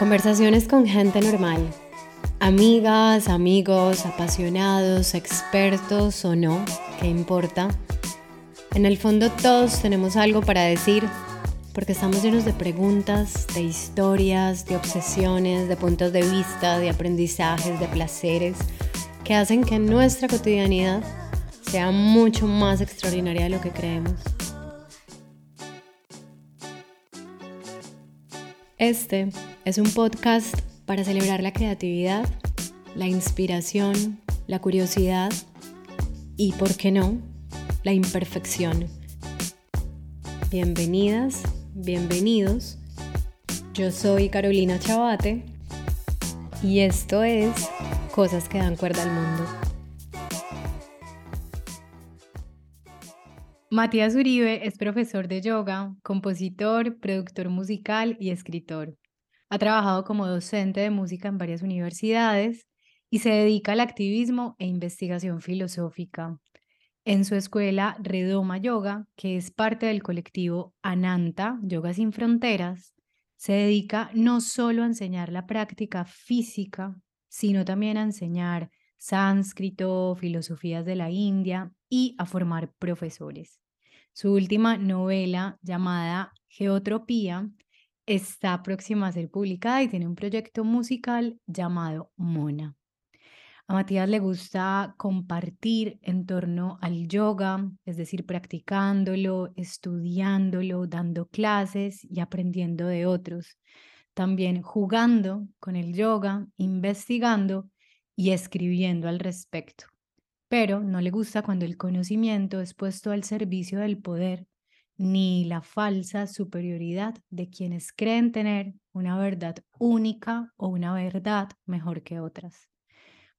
Conversaciones con gente normal. Amigas, amigos, apasionados, expertos o no, ¿qué importa? En el fondo todos tenemos algo para decir porque estamos llenos de preguntas, de historias, de obsesiones, de puntos de vista, de aprendizajes, de placeres que hacen que nuestra cotidianidad sea mucho más extraordinaria de lo que creemos. Este es un podcast para celebrar la creatividad, la inspiración, la curiosidad y, ¿por qué no?, la imperfección. Bienvenidas, bienvenidos. Yo soy Carolina Chabate y esto es Cosas que dan cuerda al mundo. Matías Uribe es profesor de yoga, compositor, productor musical y escritor. Ha trabajado como docente de música en varias universidades y se dedica al activismo e investigación filosófica. En su escuela Redoma Yoga, que es parte del colectivo Ananta, Yoga Sin Fronteras, se dedica no solo a enseñar la práctica física, sino también a enseñar sánscrito, filosofías de la India y a formar profesores. Su última novela, llamada Geotropía, está próxima a ser publicada y tiene un proyecto musical llamado Mona. A Matías le gusta compartir en torno al yoga, es decir, practicándolo, estudiándolo, dando clases y aprendiendo de otros. También jugando con el yoga, investigando y escribiendo al respecto. Pero no le gusta cuando el conocimiento es puesto al servicio del poder, ni la falsa superioridad de quienes creen tener una verdad única o una verdad mejor que otras.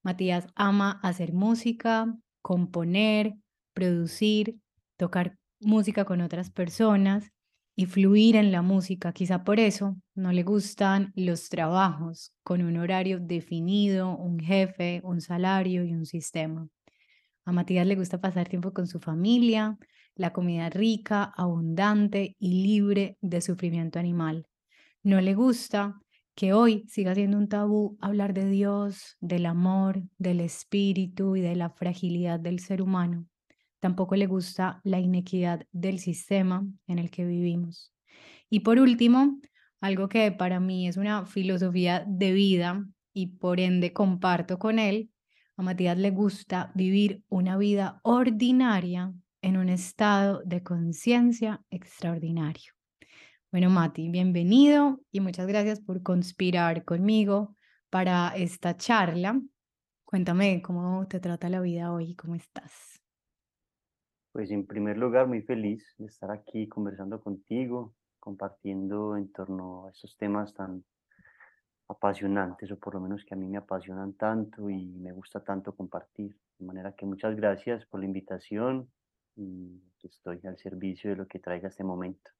Matías ama hacer música, componer, producir, tocar música con otras personas y fluir en la música. Quizá por eso no le gustan los trabajos con un horario definido, un jefe, un salario y un sistema. A Matías le gusta pasar tiempo con su familia, la comida rica, abundante y libre de sufrimiento animal. No le gusta que hoy siga siendo un tabú hablar de Dios, del amor, del espíritu y de la fragilidad del ser humano. Tampoco le gusta la inequidad del sistema en el que vivimos. Y por último, algo que para mí es una filosofía de vida y por ende comparto con él, a Matías le gusta vivir una vida ordinaria en un estado de conciencia extraordinario. Bueno, Mati, bienvenido y muchas gracias por conspirar conmigo para esta charla. Cuéntame cómo te trata la vida hoy, cómo estás. Pues en primer lugar, muy feliz de estar aquí conversando contigo, compartiendo en torno a esos temas tan apasionantes, o por lo menos que a mí me apasionan tanto y me gusta tanto compartir. De manera que muchas gracias por la invitación y estoy al servicio de lo que traiga este momento.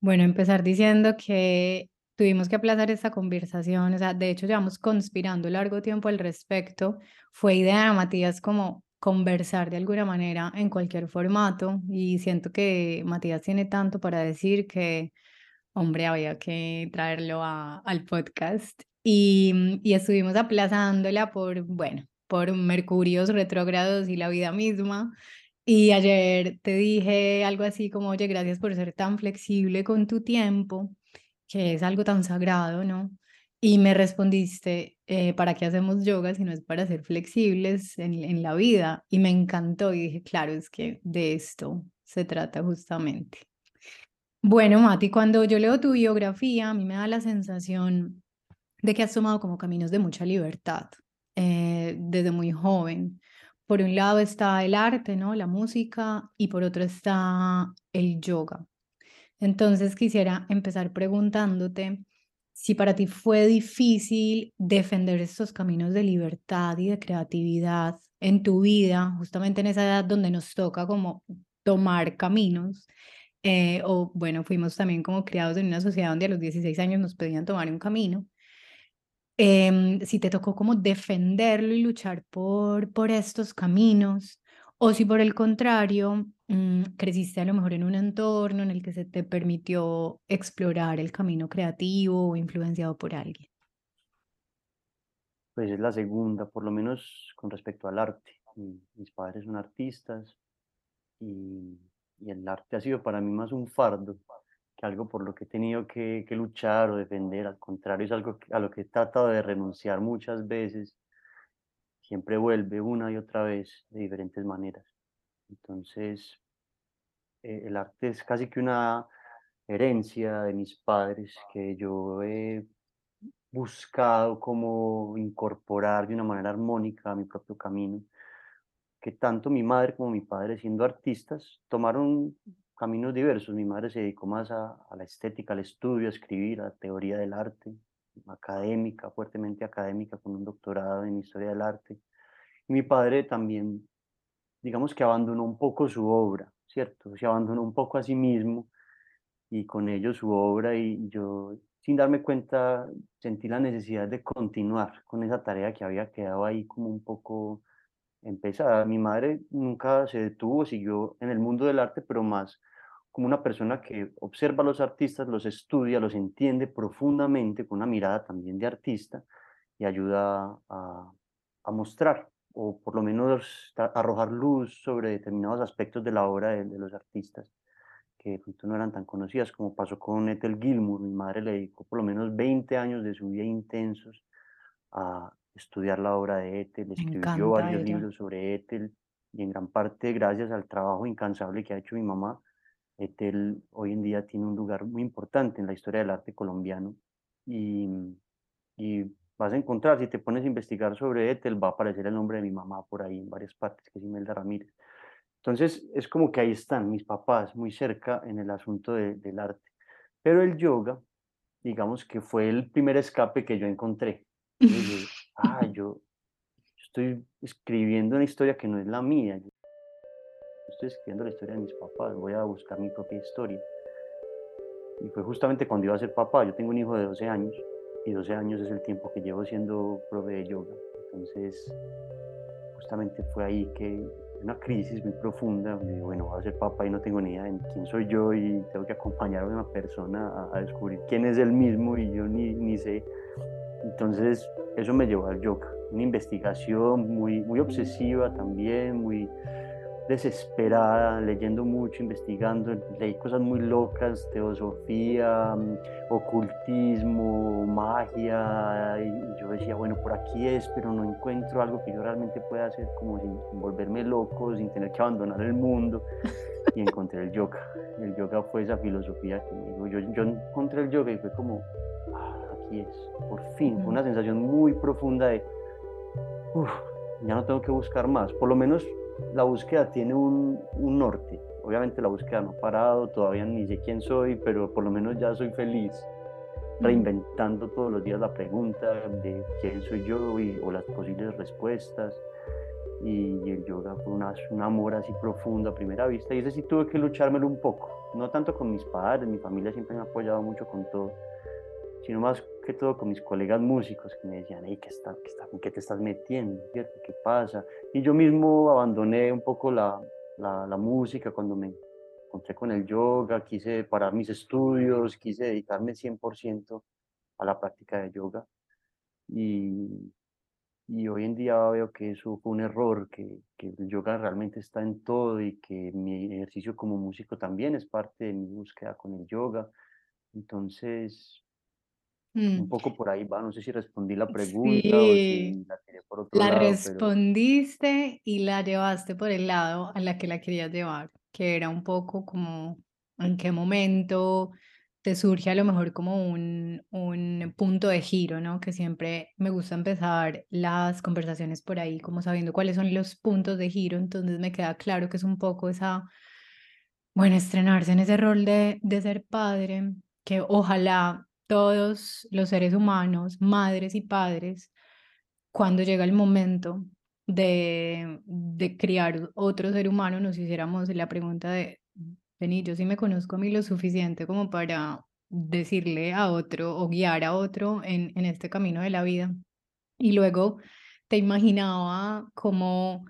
Bueno, empezar diciendo que tuvimos que aplazar esta conversación, o sea, de hecho llevamos conspirando largo tiempo al respecto. Fue idea de Matías como conversar de alguna manera en cualquier formato y siento que Matías tiene tanto para decir que, hombre, había que traerlo al podcast y, mm, y estuvimos aplazándola por, bueno, por mercurios retrógrados y la vida misma. Y ayer te dije algo así como, oye, gracias por ser tan flexible con tu tiempo, que es algo tan sagrado, ¿no? Y me respondiste, eh, ¿para qué hacemos yoga si no es para ser flexibles en, en la vida? Y me encantó y dije, claro, es que de esto se trata justamente. Bueno, Mati, cuando yo leo tu biografía, a mí me da la sensación de que has tomado como caminos de mucha libertad eh, desde muy joven. Por un lado está el arte, ¿no? La música, y por otro está el yoga. Entonces quisiera empezar preguntándote si para ti fue difícil defender estos caminos de libertad y de creatividad en tu vida, justamente en esa edad donde nos toca como tomar caminos, eh, o bueno, fuimos también como criados en una sociedad donde a los 16 años nos pedían tomar un camino, em, si te tocó como defenderlo y luchar por, por estos caminos, O si por el contrario, mm, creciste a lo mejor en un entorno en el que se te permitió explorar el camino creativo o influenciado por alguien. Pues es la segunda, por lo menos con respecto al arte. Mis padres son artistas y, el arte ha sido para mí más un fardo que algo por lo que he tenido que, que luchar o defender. Al contrario, es algo a lo que he tratado de renunciar muchas veces siempre vuelve una y otra vez de diferentes maneras. Entonces, eh, el arte es casi que una herencia de mis padres que yo he buscado como incorporar de una manera armónica a mi propio camino, que tanto mi madre como mi padre, siendo artistas, tomaron caminos diversos. Mi madre se dedicó más a, la estética, al estudio, a escribir, a la teoría del arte académica, fuertemente académica, con un doctorado en historia del arte. Y mi padre también, digamos que abandonó un poco su obra, ¿cierto? Se abandonó un poco a sí mismo y con ello su obra y yo, sin darme cuenta, sentí la necesidad de continuar con esa tarea que había quedado ahí como un poco empezada. Mi madre nunca se detuvo, siguió en el mundo del arte, pero más como una persona que observa a los artistas, los estudia, los entiende profundamente, con una mirada también de artista, y ayuda a, mostrar, o por lo menos arrojar luz sobre determinados aspectos de la obra de, los artistas, que de pronto no eran tan conocidas, como pasó con Ethel Gilmour. Mi madre le dedicó por lo menos 20 años de su vida intensos a estudiar la obra de Ethel, escribió varios libros sobre Ethel, y en gran parte gracias al trabajo incansable que ha hecho mi mamá, Etel hoy en día tiene un lugar muy importante en la historia del arte colombiano y, y vas a encontrar, si te pones a investigar sobre Etel, va a aparecer el nombre de mi mamá por ahí en varias partes, que es Imelda Ramírez. Entonces, es como que ahí están mis papás muy cerca en el asunto del arte. Pero el yoga, digamos que fue el primer escape que yo encontré. ah, yo estoy escribiendo una historia que no es la mía estoy escribiendo la historia de mis papás, voy a buscar mi propia historia. Y fue justamente cuando iba a ser papá, yo tengo un hijo de 12 años y 12 años es el tiempo que llevo siendo profe de yoga. Entonces, justamente fue ahí que una crisis muy profunda, digo, bueno, voy a ser papá y no tengo ni idea de quién soy yo y tengo que acompañar a una persona a, descubrir quién es él mismo y yo ni, ni sé. Entonces, eso me llevó al yoga, una investigación muy, muy obsesiva también, muy, desesperada, leyendo mucho, investigando, leí cosas muy locas, teosofía, mm, ocultismo, magia, y yo decía, bueno, por aquí es, pero no encuentro algo que yo realmente pueda hacer como sin, volverme loco, sin tener que abandonar el mundo, y encontré el yoga. El yoga fue esa filosofía que me yo, encontré el yoga y fue como, aquí es, por fin, fue una sensación muy profunda de, uff, ya no tengo que buscar más, por lo menos la búsqueda tiene un, norte. Obviamente la búsqueda no ha parado, todavía ni sé quién soy, pero por lo menos ya soy feliz reinventando todos los días la pregunta de quién soy yo y, o las posibles respuestas. Y, el yoga fue una, un amor así profundo a primera vista. Y ese sí tuve que luchármelo un poco, no tanto con mis padres, mi familia siempre me ha apoyado mucho con todo, sino más que todo con mis colegas músicos que me decían, hey, ¿qué, está, qué, está, ¿qué te estás metiendo? ¿Qué pasa? Y yo mismo abandoné un poco la, la, la música cuando me encontré con el yoga, quise parar mis estudios, quise dedicarme 100% a la práctica de yoga. Y, y hoy en día veo que eso fue un error, que, que, el yoga realmente está en todo y que mi ejercicio como músico también es parte de mi búsqueda con el yoga. Entonces, un mm. poco por ahí va, no sé si respondí la pregunta o si la tiré por otro la lado. respondiste y la llevaste por el lado a la que la querías llevar, que era un poco como en qué momento te surge a lo mejor como un, un punto de giro, ¿no? Que siempre me gusta empezar las conversaciones por ahí, como sabiendo cuáles son los puntos de giro, entonces me queda claro que es un poco esa, bueno, estrenarse en ese rol de, de ser padre, que ojalá todos los seres humanos, madres y padres, cuando llega el momento de, de criar otro ser humano, nos hiciéramos la pregunta de, vení, yo sí me conozco a mí lo suficiente como para decirle a otro o guiar a otro en, en este camino de la vida. Y luego te imaginaba como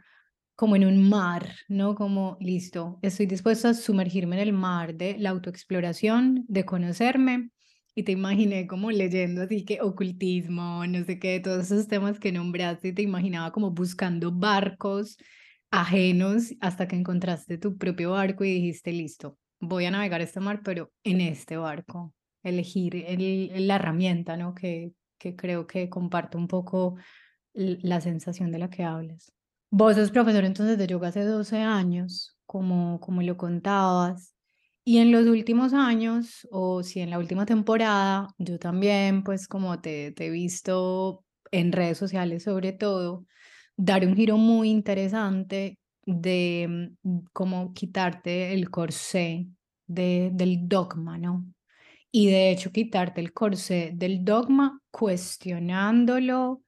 como en un mar, ¿no? Como, listo, estoy dispuesto a sumergirme en el mar de la autoexploración, de conocerme, y te imaginé como leyendo así que ocultismo, no sé qué, todos esos temas que nombraste, te imaginaba como buscando barcos ajenos hasta que encontraste tu propio barco y dijiste, listo, voy a navegar este mar, pero en este barco, elegir el, la herramienta, ¿no? Que, que creo que comparto un poco la sensación de la que hablas. Vos sos profesor entonces de yoga hace 12 años, como, como lo contabas, y en los últimos años, o si en la última temporada, yo también, pues como te, he visto en redes sociales sobre todo, dar un giro muy interesante de mm, cómo quitarte el corsé de, del dogma, ¿no? Y de hecho quitarte el corsé del dogma cuestionándolo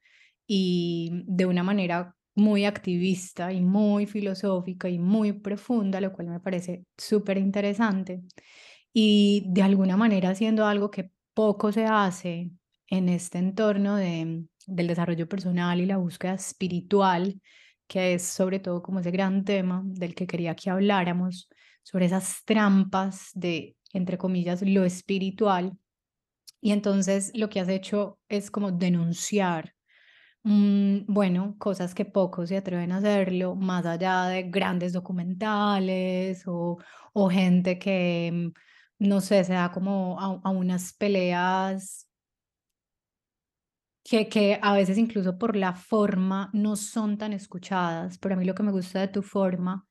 y de una manera muy activista y muy filosófica y muy profunda, lo cual me parece súper interesante. Y de alguna manera haciendo algo que poco se hace en este entorno de, del desarrollo personal y la búsqueda espiritual, que es sobre todo como ese gran tema del que quería que habláramos, sobre esas trampas de, entre comillas, lo espiritual. Y entonces lo que has hecho es como denunciar Mm, bueno, cosas que pocos se atreven a hacerlo, más allá de grandes documentales o, gente que, mm, no sé, se da como a, unas peleas que, que a veces incluso por la forma no son tan escuchadas, pero a mí lo que me gusta de tu forma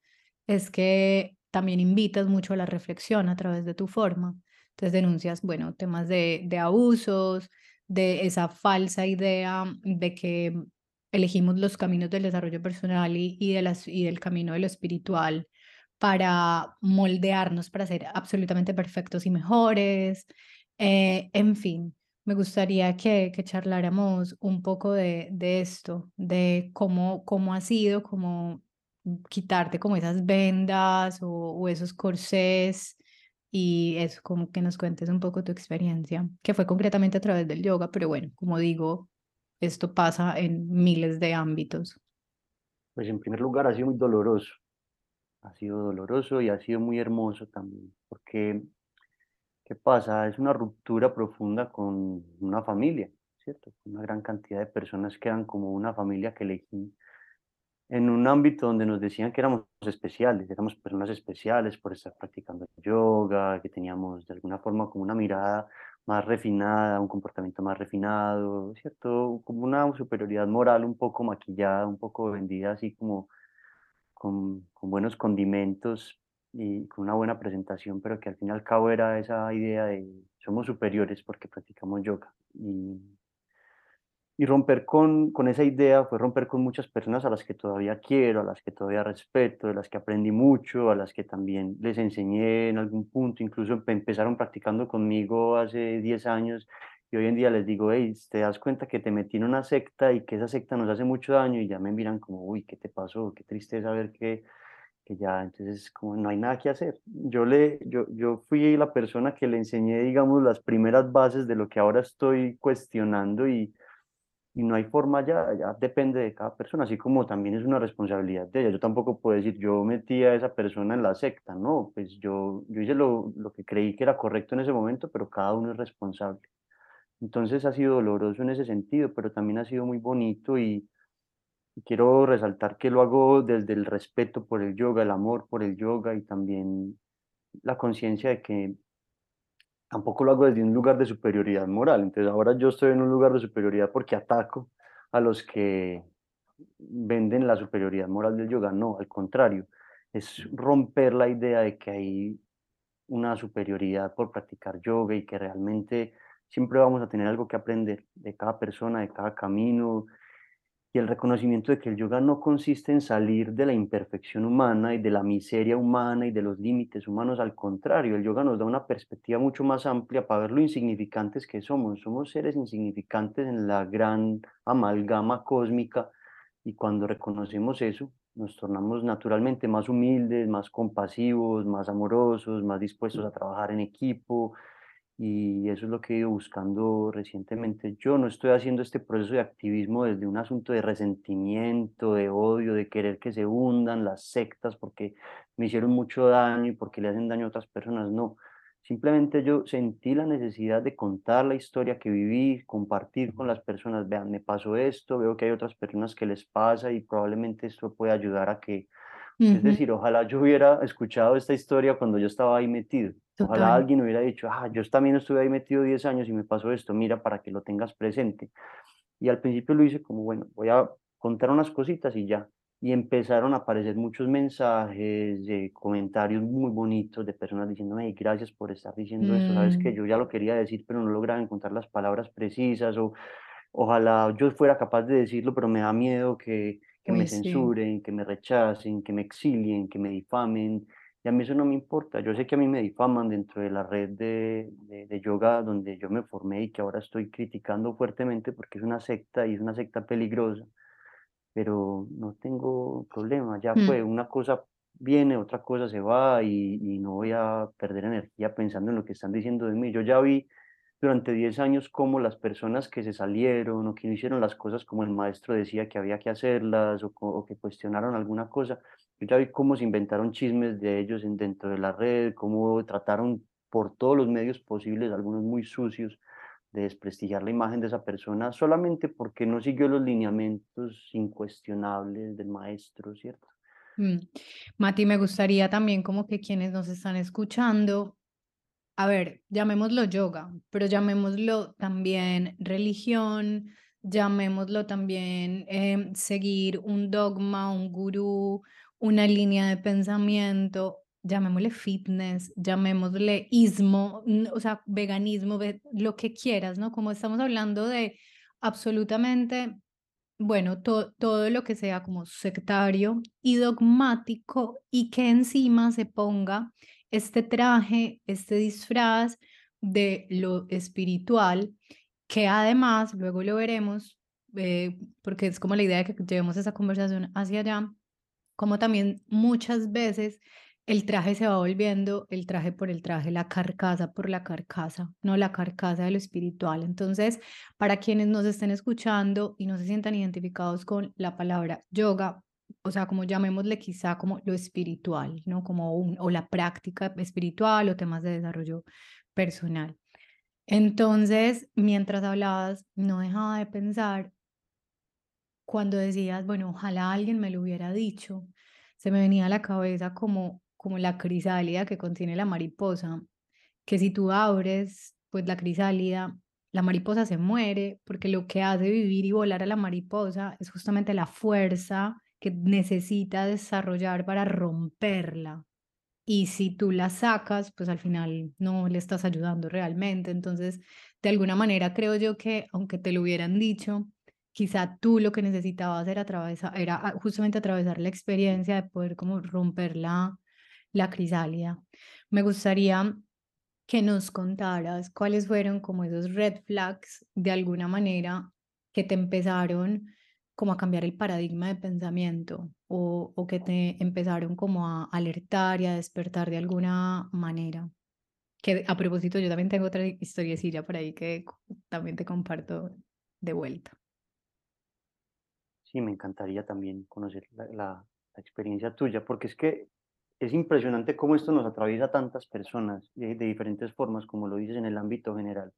es que también invitas mucho a la reflexión a través de tu forma. Entonces denuncias, bueno, temas de, de abusos, de esa falsa idea de que elegimos los caminos del desarrollo personal y, y, de las, y del camino de lo espiritual para moldearnos, para ser absolutamente perfectos y mejores. Eh, en fin, me gustaría que, que charláramos un poco de, de esto, de cómo, cómo ha sido, cómo quitarte como esas vendas o, o esos corsés y es como que nos cuentes un poco tu experiencia, que fue concretamente a través del yoga, pero bueno, como digo, esto pasa en miles de ámbitos. Pues en primer lugar ha sido muy doloroso, ha sido doloroso y ha sido muy hermoso también, porque ¿qué pasa? Es una ruptura profunda con una familia, ¿cierto? Una gran cantidad de personas quedan como una familia que elegí en un ámbito donde nos decían que éramos especiales, éramos personas especiales por estar practicando yoga, que teníamos de alguna forma como una mirada más refinada, un comportamiento más refinado, ¿cierto? Como una superioridad moral un poco maquillada, un poco vendida así como con, con buenos condimentos y con una buena presentación, pero que al fin y al cabo era esa idea de somos superiores porque practicamos yoga. Y y romper con, con esa idea fue romper con muchas personas a las que todavía quiero, a las que todavía respeto, de las que aprendí mucho, a las que también les enseñé en algún punto, incluso empezaron practicando conmigo hace 10 años y hoy en día les digo, hey, te das cuenta que te metí en una secta y que esa secta nos hace mucho daño y ya me miran como, uy, ¿qué te pasó? Qué tristeza ver que, que ya, entonces como no hay nada que hacer. Yo, le, yo, yo fui la persona que le enseñé, digamos, las primeras bases de lo que ahora estoy cuestionando y y no hay forma ya, ya depende de cada persona, así como también es una responsabilidad de ella. Yo tampoco puedo decir, yo metí a esa persona en la secta, no, pues yo, yo hice lo, lo que creí que era correcto en ese momento, pero cada uno es responsable. Entonces ha sido doloroso en ese sentido, pero también ha sido muy bonito y, y quiero resaltar que lo hago desde el respeto por el yoga, el amor por el yoga y también la conciencia de que tampoco lo hago desde un lugar de superioridad moral. Entonces ahora yo estoy en un lugar de superioridad porque ataco a los que venden la superioridad moral del yoga. No, al contrario, es romper la idea de que hay una superioridad por practicar yoga y que realmente siempre vamos a tener algo que aprender de cada persona, de cada camino, y el reconocimiento de que el yoga no consiste en salir de la imperfección humana y de la miseria humana y de los límites humanos, al contrario, el yoga nos da una perspectiva mucho más amplia para ver lo insignificantes que somos. Somos seres insignificantes en la gran amalgama cósmica y cuando reconocemos eso, nos tornamos naturalmente más humildes, más compasivos, más amorosos, más dispuestos a trabajar en equipo y eso es lo que he ido buscando recientemente. Yo no estoy haciendo este proceso de activismo desde un asunto de resentimiento, de odio, de querer que se hundan las sectas porque me hicieron mucho daño y porque le hacen daño a otras personas, no. Simplemente yo sentí la necesidad de contar la historia que viví, compartir con las personas, vean, me pasó esto, veo que hay otras personas que les pasa y probablemente esto puede ayudar a que, es decir, ojalá yo hubiera escuchado esta historia cuando yo estaba ahí metido. Ojalá alguien hubiera dicho, ah, yo también estuve ahí metido 10 años y me pasó esto, mira, para que lo tengas presente. Y al principio lo hice como, bueno, voy a contar unas cositas y ya. Y empezaron a aparecer muchos mensajes, de comentarios muy bonitos de personas diciéndome, gracias por estar diciendo esto, sabes que mm. yo ya lo quería decir, pero no lograba encontrar las palabras precisas, o ojalá yo fuera capaz de decirlo, pero me da miedo que, que me sí. censuren, que me rechacen, que me exilien, que me difamen, y a mí eso no me importa. Yo sé que a mí me difaman dentro de la red de, de, de, yoga donde yo me formé y que ahora estoy criticando fuertemente porque es una secta y es una secta peligrosa, pero no tengo problema. Ya fue, Mm, una cosa viene, otra cosa se va y, y no voy a perder energía pensando en lo que están diciendo de mí. Yo ya vi durante 10 años cómo las personas que se salieron o que no hicieron las cosas como el maestro decía que había que hacerlas o, o que cuestionaron alguna cosa, yo ya vi cómo se inventaron chismes de ellos en, dentro de la red, cómo trataron por todos los medios posibles, algunos muy sucios, de desprestigiar la imagen de esa persona solamente porque no siguió los lineamientos incuestionables del maestro, ¿cierto? mm. Mati, me gustaría también como que quienes nos están escuchando A ver, llamémoslo yoga, pero llamémoslo también religión, llamémoslo también em, seguir un dogma, un gurú, una línea de pensamiento, llamémosle fitness, llamémosle ismo, o sea, veganismo, ve- lo que quieras, ¿no? Como estamos hablando de absolutamente bueno, to- todo lo que sea como sectario y dogmático y que encima se ponga este traje, este disfraz de lo espiritual, que además, luego lo veremos, eh, porque es como la idea de que llevemos esa conversación hacia allá, como también muchas veces el traje se va volviendo el traje por el traje, la carcasa por la carcasa, no la carcasa de lo espiritual. Entonces, para quienes nos estén escuchando y no se sientan identificados con la palabra yoga, o sea, como llamémosle quizá como lo espiritual, ¿no? Como un, o la práctica espiritual o temas de desarrollo personal. Entonces, mientras hablabas, no dejaba de pensar cuando decías, bueno, ojalá alguien me lo hubiera dicho, se me venía a la cabeza como, como la crisálida que contiene la mariposa, que si tú abres, pues la crisálida, la mariposa se muere, porque lo que hace vivir y volar a la mariposa es justamente la fuerza que necesita desarrollar para romperla. Y si tú la sacas, pues al final no le estás ayudando realmente. Entonces, de alguna manera creo yo que aunque te lo hubieran dicho, quizá tú lo que necesitabas era atravesar, era justamente atravesar la experiencia de poder como romper la, la crisálida. Me gustaría que nos contaras cuáles fueron como esos red flags de alguna manera que te empezaron como a cambiar el paradigma de pensamiento o, o que te empezaron como a alertar y a despertar de alguna manera. Que a propósito, yo también tengo otra historiecilla por ahí que también te comparto de vuelta. Sí, me encantaría también conocer la, la- la experiencia tuya, porque es que es impresionante cómo esto nos atraviesa a tantas personas de, de diferentes formas, como lo dices en el ámbito general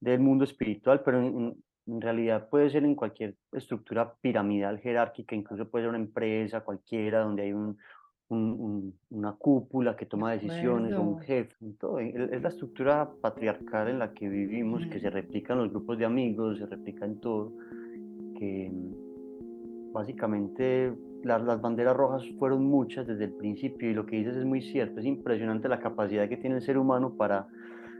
del mundo espiritual, pero en, en- realidad puede ser en cualquier estructura piramidal jerárquica, incluso puede ser una empresa cualquiera donde hay un, un- un- una cúpula que toma decisiones un jefe, todo. Es es la estructura patriarcal en la que vivimos, que se replica en los grupos de amigos, se replica en todo, que Básicamente, las, banderas rojas fueron muchas desde el principio y lo que dices es muy cierto, es impresionante la capacidad que tiene el ser humano para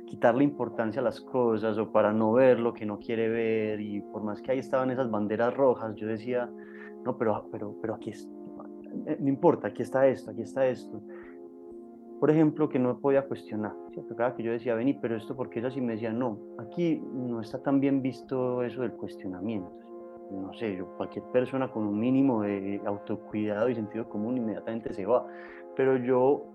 quitarle importancia a las cosas o para no ver lo que no quiere ver y por más que ahí estaban esas banderas rojas, yo decía, no, pero, pero, pero aquí es, eh, no importa, aquí está esto, aquí está esto. Por ejemplo, que no podía cuestionar, ¿cierto? Cada que yo decía, vení, pero esto, porque es así? Me decía, no, aquí no está tan bien visto eso del cuestionamiento no sé, yo, cualquier persona con un mínimo de autocuidado y sentido común inmediatamente se va. Pero yo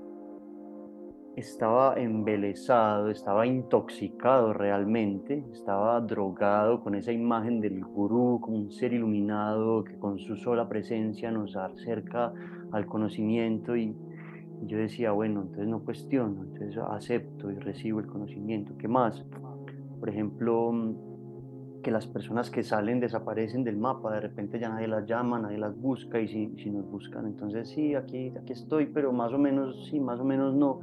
estaba embelesado, estaba intoxicado realmente, estaba drogado con esa imagen del gurú como un ser iluminado que con su sola presencia nos acerca al conocimiento y, yo decía, bueno, entonces no cuestiono, entonces acepto y recibo el conocimiento. ¿Qué más? Por ejemplo, que las personas que salen desaparecen del mapa, de repente ya nadie las llama, nadie las busca y si, si nos buscan, entonces sí, aquí, aquí estoy, pero más o menos sí, más o menos no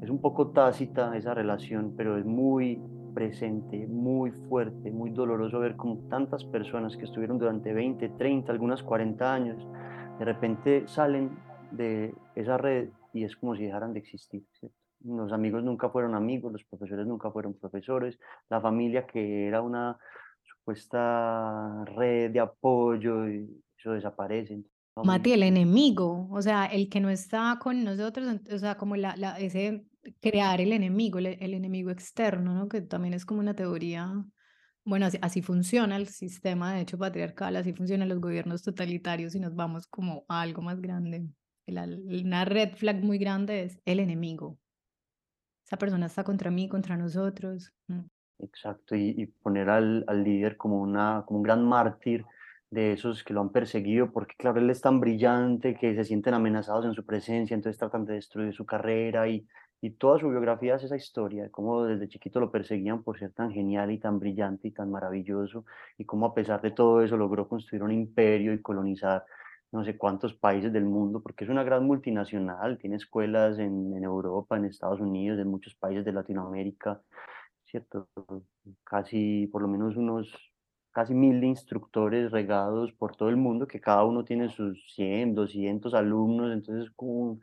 es un poco tácita esa relación, pero es muy presente, muy fuerte, muy doloroso ver como tantas personas que estuvieron durante 20, 30, algunas 40 años, de repente salen de esa red y es como si dejaran de existir. Los amigos nunca fueron amigos, los profesores nunca fueron profesores, la familia que era una supuesta red de apoyo, eso desaparece. Mati, el enemigo, o sea, el que no está con nosotros, o sea, como la, ese crear el enemigo, el, enemigo externo, ¿no? Que también es como una teoría, bueno, así, funciona el sistema, de hecho, patriarcal, así funcionan los gobiernos totalitarios y nos vamos como a algo más grande. una red flag muy grande es el enemigo. Esa persona está contra mí, contra nosotros. Exacto, y, poner al, al, líder como, una, como un gran mártir de esos que lo han perseguido, porque claro, él es tan brillante que se sienten amenazados en su presencia, entonces tratan de destruir su carrera y, y toda su biografía es esa historia, de cómo desde chiquito lo perseguían por ser tan genial y tan brillante y tan maravilloso, y cómo a pesar de todo eso logró construir un imperio y colonizar no sé cuántos países del mundo, porque es una gran multinacional, tiene escuelas en, en Europa, en Estados Unidos, en muchos países de Latinoamérica, ¿cierto? Casi por lo menos unos casi mil instructores regados por todo el mundo, que cada uno tiene sus 100, 200 alumnos, entonces es como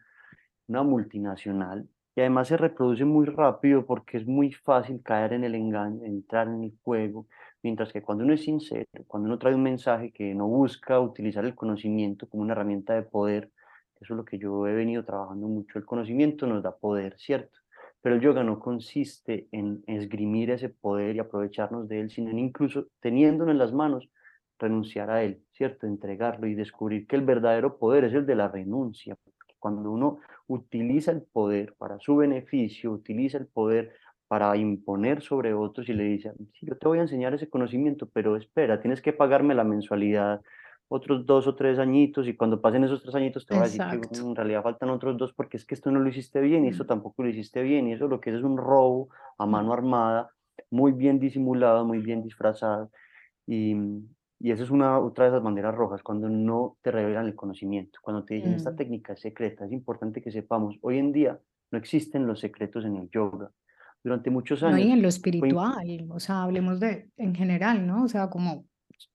una multinacional. Y además se reproduce muy rápido porque es muy fácil caer en el engaño, entrar en el juego, mientras que cuando uno es sincero, cuando uno trae un mensaje que no busca utilizar el conocimiento como una herramienta de poder, eso es lo que yo he venido trabajando mucho, el conocimiento nos da poder, ¿cierto? Pero el yoga no consiste en esgrimir ese poder y aprovecharnos de él, sino en incluso teniéndolo en las manos, renunciar a él, ¿cierto? Entregarlo y descubrir que el verdadero poder es el de la renuncia. Cuando uno utiliza el poder para su beneficio, utiliza el poder para imponer sobre otros y le dice, yo te voy a enseñar ese conocimiento, pero espera, tienes que pagarme la mensualidad otros dos o tres añitos y cuando pasen esos tres añitos te va a decir que en realidad faltan otros dos porque es que esto no lo hiciste bien y esto mm. tampoco lo hiciste bien y eso lo que es es un robo a mano mm. armada, muy bien disimulado, muy bien disfrazado y, y esa es una otra de esas banderas rojas cuando no te revelan el conocimiento, cuando te dicen esta mm. técnica es secreta, es importante que sepamos, hoy en día no existen los secretos en el yoga. Durante muchos años. No, y en lo espiritual, o sea, hablemos de en general, ¿no? O sea, como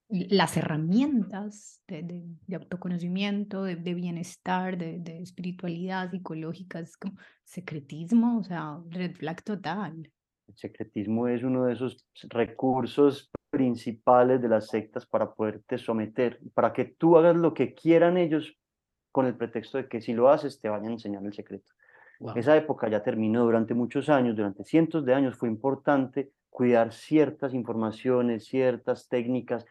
las herramientas de, autoconocimiento, de, bienestar, de, espiritualidad psicológica, es como secretismo, o sea, red flag total. El secretismo es uno de esos recursos principales de las sectas para poderte someter, para que tú hagas lo que quieran ellos con el pretexto de que si lo haces te vayan a enseñar el secreto. Esa época ya terminó durante muchos años, durante cientos de años fue importante cuidar ciertas informaciones, ciertas técnicas,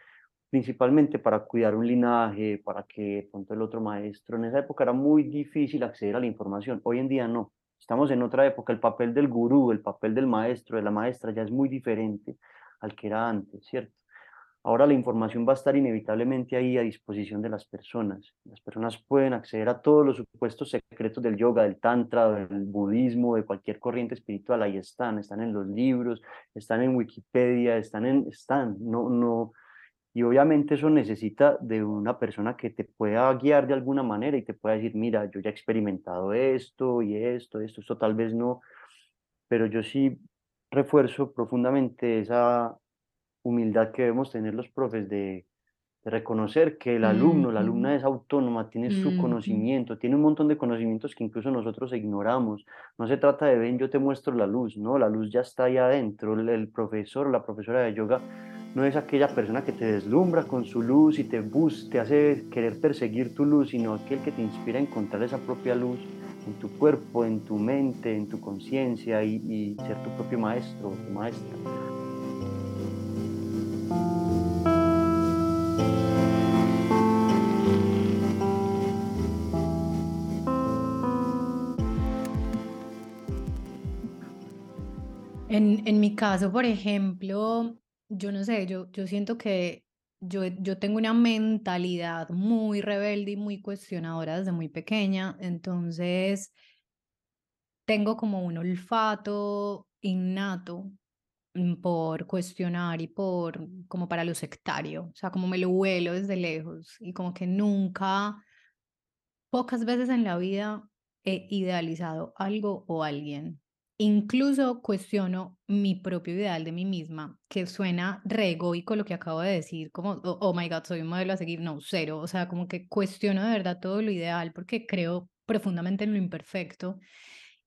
principalmente para cuidar un linaje, para que el otro maestro. En esa época era muy difícil acceder a la información, hoy en día no. Estamos en otra época, el papel del gurú, el papel del maestro, de la maestra ya es muy diferente al que era antes, ¿cierto? Ahora la información va a estar inevitablemente ahí a disposición de las personas. Las personas pueden acceder a todos los supuestos secretos del yoga, del tantra, del budismo, de cualquier corriente espiritual. Ahí están, están en los libros, están en Wikipedia, están en, están. No, no, y obviamente eso necesita de una persona que te pueda guiar de alguna manera y te pueda decir, mira, yo ya he experimentado esto y esto, esto, esto tal vez no, pero yo sí refuerzo profundamente esa humildad que debemos tener los profes de, reconocer que el alumno, la alumna es autónoma, tiene su conocimiento, tiene un montón de conocimientos que incluso nosotros ignoramos. No se trata de, ven, yo te muestro la luz, no, la luz ya está ahí adentro. El, profesor la profesora de yoga no es aquella persona que te deslumbra con su luz y te, bus te hace querer perseguir tu luz, sino aquel que te inspira a encontrar esa propia luz en tu cuerpo, en tu mente, en tu conciencia y, ser tu propio maestro o tu maestra. En, en mi caso, por ejemplo, yo no sé, yo, yo siento que yo, yo tengo una mentalidad muy rebelde y muy cuestionadora desde muy pequeña, entonces tengo como un olfato innato mm, por cuestionar y por como para lo sectario, o sea, como me lo huelo desde lejos y como que nunca Pocas veces en la vida he idealizado algo o alguien. Incluso cuestiono mi propio ideal de mí misma, que suena re egoico lo que acabo de decir, como, oh, oh my God, soy un modelo a seguir. No, cero. O sea, como que cuestiono de verdad todo lo ideal porque creo profundamente en lo imperfecto.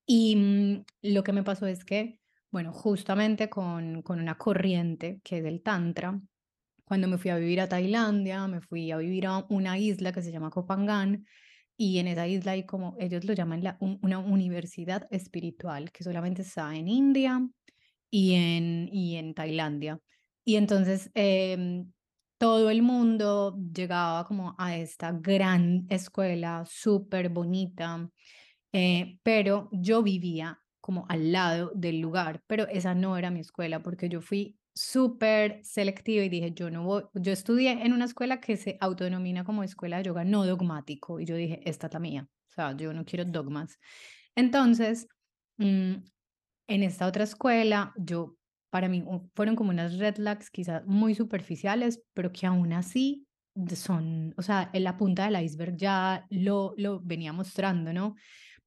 Y mm, lo que me pasó es que, bueno, justamente con, con una corriente que es el Tantra, cuando me fui a vivir a Tailandia, me fui a vivir a una isla que se llama Koh Phangan, y en esa isla hay como, ellos lo llaman la, un- una universidad espiritual que solamente está en India y en, y en Tailandia. Y entonces em, todo el mundo llegaba como a esta gran escuela súper bonita, eh, pero yo vivía como al lado del lugar, pero esa no era mi escuela porque yo fui súper selectiva y dije, yo no voy, yo estudié en una escuela que se autodenomina como escuela de yoga no dogmático y yo dije, esta es la mía, o sea, yo no quiero dogmas. Entonces, mm, en esta otra escuela, yo, para mí, fueron como unas red flags quizás muy superficiales, pero que aún así son, o sea, en la punta del iceberg ya lo, lo venía mostrando, ¿no?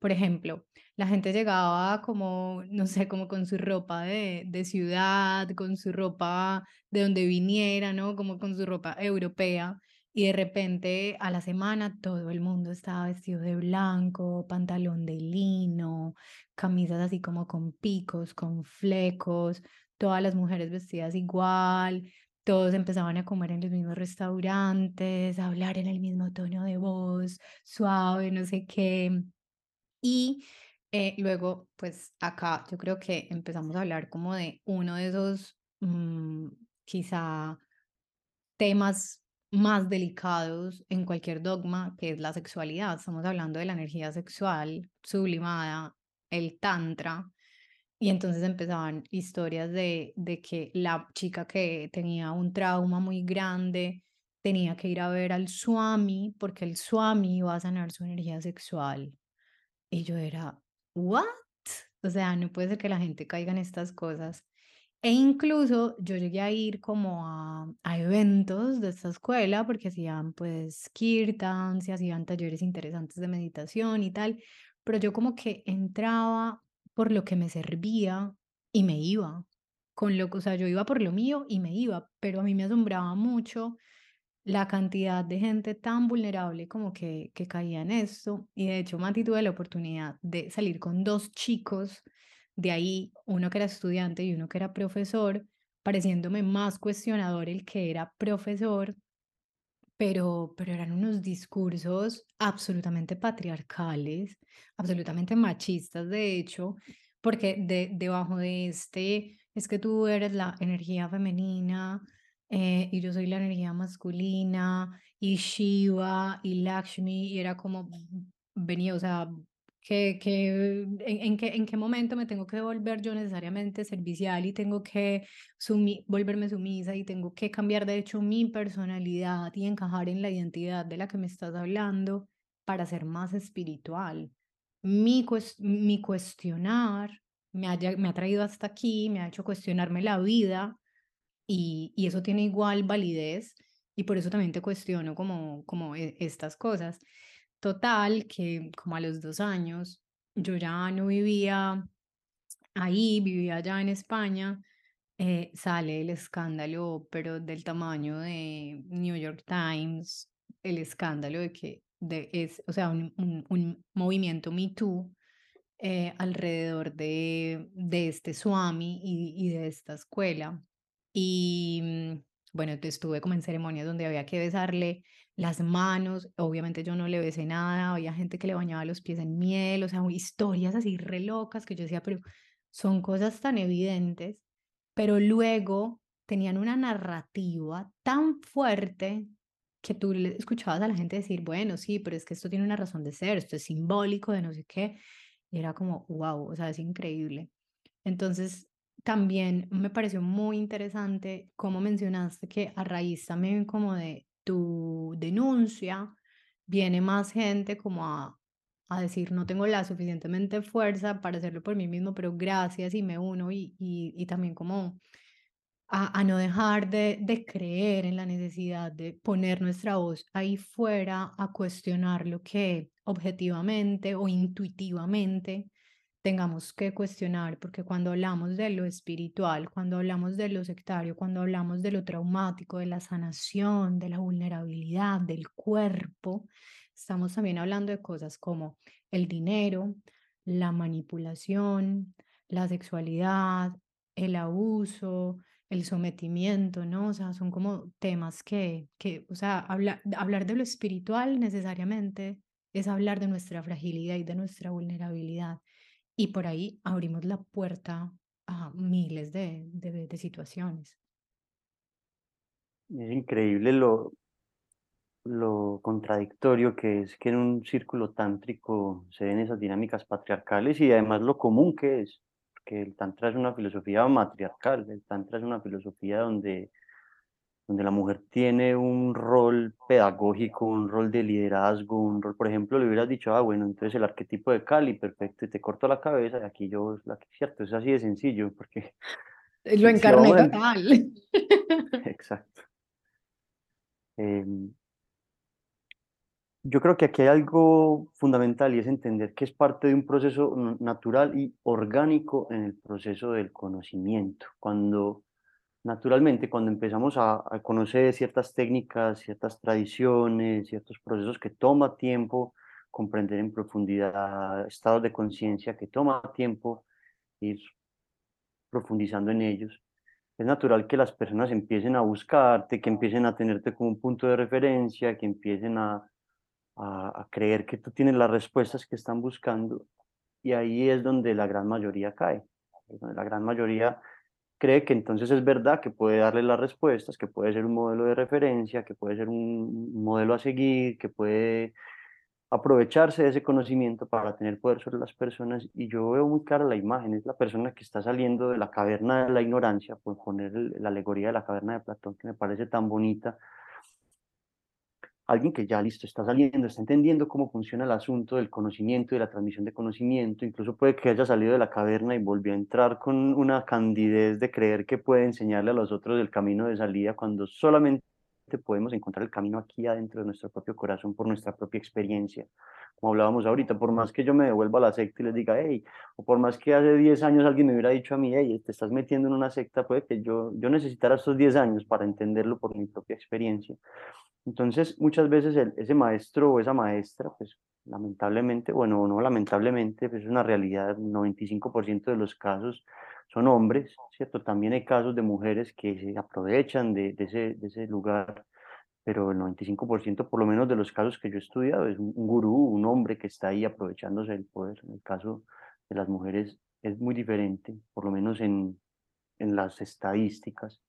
Por ejemplo, la gente llegaba como, no sé, como con su ropa de, de ciudad, con su ropa de donde viniera, ¿no? Como con su ropa europea. Y de repente a la semana todo el mundo estaba vestido de blanco, pantalón de lino, camisas así como con picos, con flecos, todas las mujeres vestidas igual, todos empezaban a comer en los mismos restaurantes, a hablar en el mismo tono de voz, suave, no sé qué. Y eh, luego, pues acá yo creo que empezamos a hablar como de uno de esos, mm, quizá temas más delicados en cualquier dogma, que es la sexualidad. Estamos hablando de la energía sexual sublimada, el tantra. Y entonces empezaban historias de, de que la chica que tenía un trauma muy grande tenía que ir a ver al Swami porque el Swami iba a sanar su energía sexual. Y yo era, ¿what? O sea, no puede ser que la gente caiga en estas cosas. E incluso yo llegué a ir como a, a eventos de esta escuela porque hacían pues kirtans y hacían talleres interesantes de meditación y tal, pero yo como que entraba por lo que me servía y me iba. Con lo, o sea, yo iba por lo mío y me iba, pero a mí me asombraba mucho la cantidad de gente tan vulnerable como que, que caía en esto. Y de hecho, Mati, tuve la oportunidad de salir con dos chicos de ahí, uno que era estudiante y uno que era profesor, pareciéndome más cuestionador el que era profesor, pero, pero eran unos discursos absolutamente patriarcales, absolutamente machistas, de hecho, porque de, debajo de este es que tú eres la energía femenina eh, y yo soy la energía masculina y Shiva y Lakshmi y era como venía, o sea, que, que en, en qué, en qué momento me tengo que volver yo necesariamente servicial y tengo que sumi- volverme sumisa y tengo que cambiar de hecho mi personalidad y encajar en la identidad de la que me estás hablando para ser más espiritual. Mi, cues- mi cuestionar me, haya- me ha traído hasta aquí, me ha hecho cuestionarme la vida y, y eso tiene igual validez y por eso también te cuestiono como, como e- estas cosas. Total, que como a los dos años yo ya no vivía ahí, vivía allá en España eh, sale el escándalo, pero del tamaño de New York Times, el escándalo de que de, es, o sea, un, un, un movimiento Me Too eh, alrededor de, de este Swami y, y de esta escuela. Y mm, bueno, estuve como en ceremonias donde había que besarle las manos, obviamente yo no le besé nada, había gente que le bañaba los pies en miel, o sea, historias así re locas que yo decía, pero son cosas tan evidentes, pero luego tenían una narrativa tan fuerte que tú escuchabas a la gente decir, bueno, sí, pero es que esto tiene una razón de ser, esto es simbólico de no sé qué, y era como, wow, o sea, es increíble. Entonces, también me pareció muy interesante cómo mencionaste que a raíz también como de tu denuncia, viene más gente como a, a decir, no tengo la suficientemente fuerza para hacerlo por mí mismo, pero gracias y me uno y, y, también como a, a no dejar de, de creer en la necesidad de poner nuestra voz ahí fuera, a cuestionar lo que objetivamente o intuitivamente tengamos que cuestionar, porque cuando hablamos de lo espiritual, cuando hablamos de lo sectario, cuando hablamos de lo traumático, de la sanación, de la vulnerabilidad, del cuerpo, estamos también hablando de cosas como el dinero, la manipulación, la sexualidad, el abuso, el sometimiento, ¿no? O sea, son como temas que, que o sea, habla- hablar de lo espiritual necesariamente es hablar de nuestra fragilidad y de nuestra vulnerabilidad. Y por ahí abrimos la puerta a miles de, de, situaciones. Es increíble lo, lo contradictorio que es que en un círculo tántrico se den esas dinámicas patriarcales y además lo común que es, que el tantra es una filosofía matriarcal, el tantra es una filosofía donde, donde la mujer tiene un rol pedagógico, un rol de liderazgo, un rol, por ejemplo, le hubieras dicho, ah, bueno, entonces el arquetipo de Cali, perfecto, y te corto la cabeza y aquí yo, la que cierto, es así de sencillo, porque Lo si encarné en... total. Exacto. Em, Yo creo que aquí hay algo fundamental y es entender que es parte de un proceso natural y orgánico en el proceso del conocimiento. Cuando, naturalmente, cuando empezamos a, conocer ciertas técnicas, ciertas tradiciones, ciertos procesos que toma tiempo comprender en profundidad, estados de conciencia que toma tiempo ir profundizando en ellos, es natural que las personas empiecen a buscarte, que empiecen a tenerte como un punto de referencia, que empiecen a a, a creer que tú tienes las respuestas que están buscando y ahí es donde la gran mayoría cae, es donde la gran mayoría cree que entonces es verdad que puede darle las respuestas, que puede ser un modelo de referencia, que puede ser un modelo a seguir, que puede aprovecharse de ese conocimiento para tener poder sobre las personas. Y yo veo muy clara la imagen, es la persona que está saliendo de la caverna de la ignorancia, por poner la alegoría de la caverna de Platón que me parece tan bonita, alguien que ya listo, está saliendo, está entendiendo cómo funciona el asunto del conocimiento y la transmisión de conocimiento, incluso puede que haya salido de la caverna y volvió a entrar con una candidez de creer que puede enseñarle a los otros el camino de salida cuando solamente podemos encontrar el camino aquí adentro de nuestro propio corazón por nuestra propia experiencia. Como hablábamos ahorita, por más que yo me devuelva a la secta y les diga, hey, o por más que hace 10 años alguien me hubiera dicho a mí, hey, te estás metiendo en una secta, puede que yo, yo necesitara estos 10 años para entenderlo por mi propia experiencia. Entonces, muchas veces el- ese maestro o esa maestra, pues lamentablemente, bueno, no lamentablemente, pues es una realidad, el 95% de los casos son hombres, ¿cierto? También hay casos de mujeres que se aprovechan de, ese, lugar, pero el 95% por lo menos de los casos que yo he estudiado es un, un gurú, un hombre que está ahí aprovechándose del poder. En el caso de las mujeres es muy diferente, por lo menos en, en las estadísticas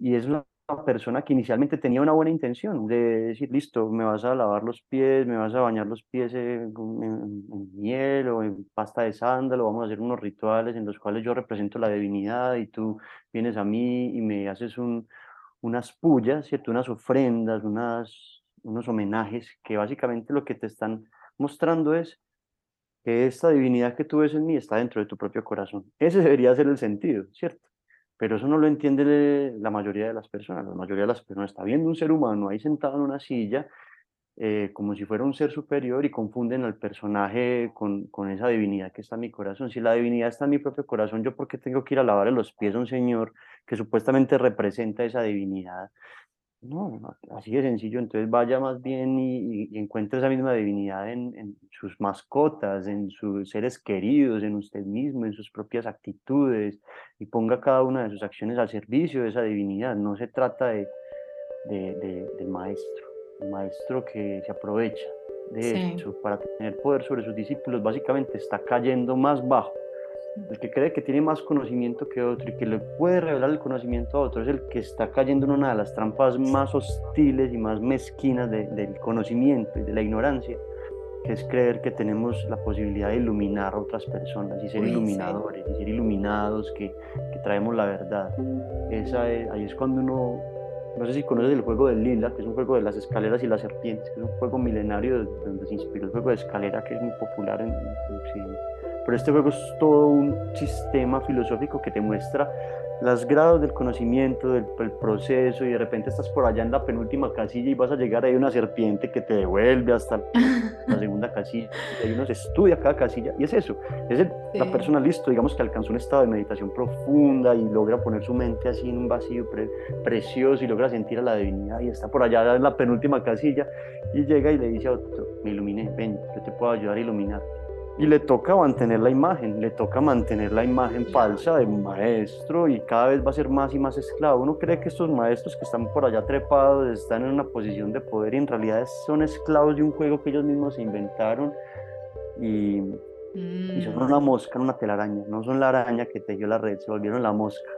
y es una persona que inicialmente tenía una buena intención de decir, listo, me vas a lavar los pies, me vas a bañar los pies en, en- en miel o en pasta de sándalo, vamos a hacer unos rituales en los cuales yo represento la divinidad y tú vienes a mí y me haces un, unas pullas, ¿cierto? Unas ofrendas, unas, unos homenajes que básicamente lo que te están mostrando es que esta divinidad que tú ves en mí está dentro de tu propio corazón. Ese debería ser el sentido, ¿cierto? Pero eso no lo entiende la mayoría de las personas. La mayoría de las personas está viendo un ser humano ahí sentado en una silla eh, como si fuera un ser superior y confunden al personaje con, con esa divinidad que está en mi corazón. Si la divinidad está en mi propio corazón, ¿yo por qué tengo que ir a lavarle los pies a un señor que supuestamente representa esa divinidad? No, no, así de sencillo. Entonces vaya más bien y, y- y encuentre esa misma divinidad en, en sus mascotas, en sus seres queridos, en usted mismo, en sus propias actitudes y ponga cada una de sus acciones al servicio de esa divinidad. No se trata de, de- de- del maestro, el maestro que se aprovecha de Sí. eso para tener poder sobre sus discípulos, básicamente está cayendo más bajo. El que cree que tiene más conocimiento que otro y que le puede revelar el conocimiento a otro es el que está cayendo en una de las trampas más hostiles y más mezquinas de- del conocimiento y de la ignorancia. que es creer que tenemos la posibilidad de iluminar a otras personas y ser iluminadores y ser iluminados, que, que, traemos la verdad. Esa ahí es cuando uno, no sé si conoces el juego del lila, que es un juego de las escaleras y las serpientes, que es un juego milenario donde se inspiró el juego de escalera que es muy popular en, en Occidente. Pero este juego es todo un sistema filosófico que te muestra los grados del conocimiento, del, proceso, y de repente estás por allá en la penúltima casilla y vas a llegar ahí una serpiente que te devuelve hasta la segunda casilla, y uno se estudia cada casilla, y es eso, es la persona listo, digamos que alcanzó un estado de meditación profunda y logra poner su mente así en un vacío precioso y logra sentir a la divinidad y está por allá en la penúltima casilla y llega y le dice a otro, me iluminé, ven, yo te puedo ayudar a iluminar y le toca mantener la imagen, le toca mantener la imagen falsa de un maestro y cada vez va a ser más y más esclavo. Uno cree que estos maestros que están por allá trepados están en una posición de poder y en realidad son esclavos de un juego que ellos mismos se inventaron y, y son una mm. mosca, una telaraña, no son la araña que tejió la red, se volvieron la mosca.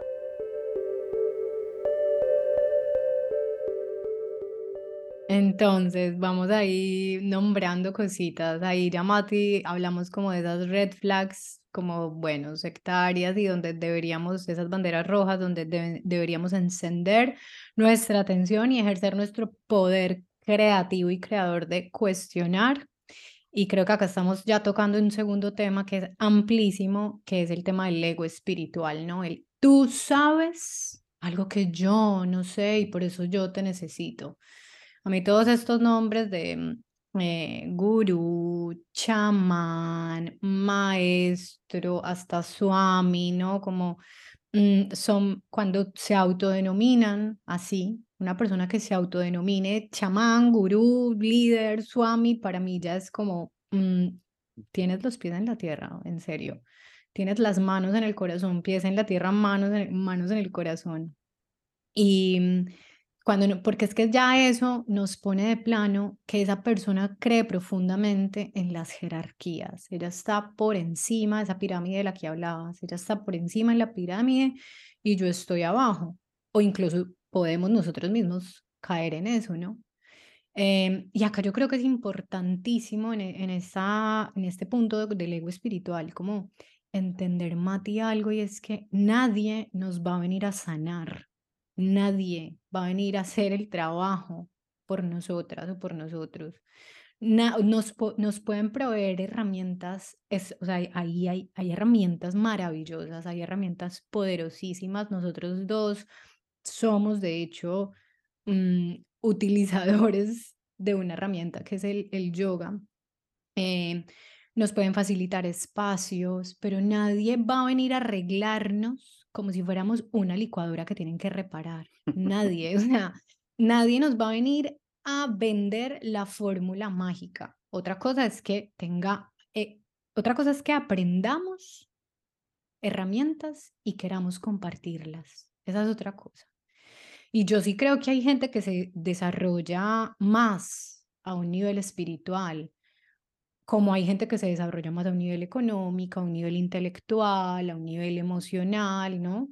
Entonces, vamos a ir nombrando cositas. Ahí ya Mati, hablamos como de esas red flags, como, bueno, sectarias y donde deberíamos, esas banderas rojas, donde deberíamos encender nuestra atención y ejercer nuestro poder creativo y creador de cuestionar. Y creo que acá estamos ya tocando un segundo tema que es amplísimo, que es el tema del ego espiritual, ¿no? El tú sabes algo que yo no sé y por eso yo te necesito. A mí todos estos nombres de mm, eh, gurú, chamán, maestro, hasta swami, ¿no? Como mm, son cuando se autodenominan así, una persona que se autodenomine chamán, gurú, líder, swami, para mí ya es como, mm, tienes los pies en la tierra, en serio. Tienes las manos en el corazón, pies en la tierra, manos en, manos en el corazón. Y cuando, porque es que ya eso nos pone de plano que esa persona cree profundamente en las jerarquías. Ella está por encima de esa pirámide de la que hablabas. Ella está por encima de la pirámide y yo estoy abajo. O incluso podemos nosotros mismos caer en eso, ¿no? Em, y acá yo creo que es importantísimo en, en, esa, en este punto del ego espiritual, como entender, Mati, algo, y es que nadie nos va a venir a sanar Nadie va a venir a hacer el trabajo por nosotras o por nosotros. nos, nos pueden proveer herramientas, o sea, ahí hay, hay herramientas maravillosas, hay herramientas poderosísimas. Nosotros dos somos, de hecho, mm, utilizadores de una herramienta que es el, el yoga. Eh, nos pueden facilitar espacios, pero nadie va a venir a arreglarnos como si fuéramos una licuadora que tienen que reparar. Nadie, o sea, nadie nos va a venir a vender la fórmula mágica. Otra cosa es que tenga, eh, otra cosa es que aprendamos herramientas y queramos compartirlas. Esa es otra cosa. Y yo sí creo que hay gente que se desarrolla más a un nivel espiritual como hay gente que se desarrolla más a un nivel económico, a un nivel intelectual, a un nivel emocional, ¿no?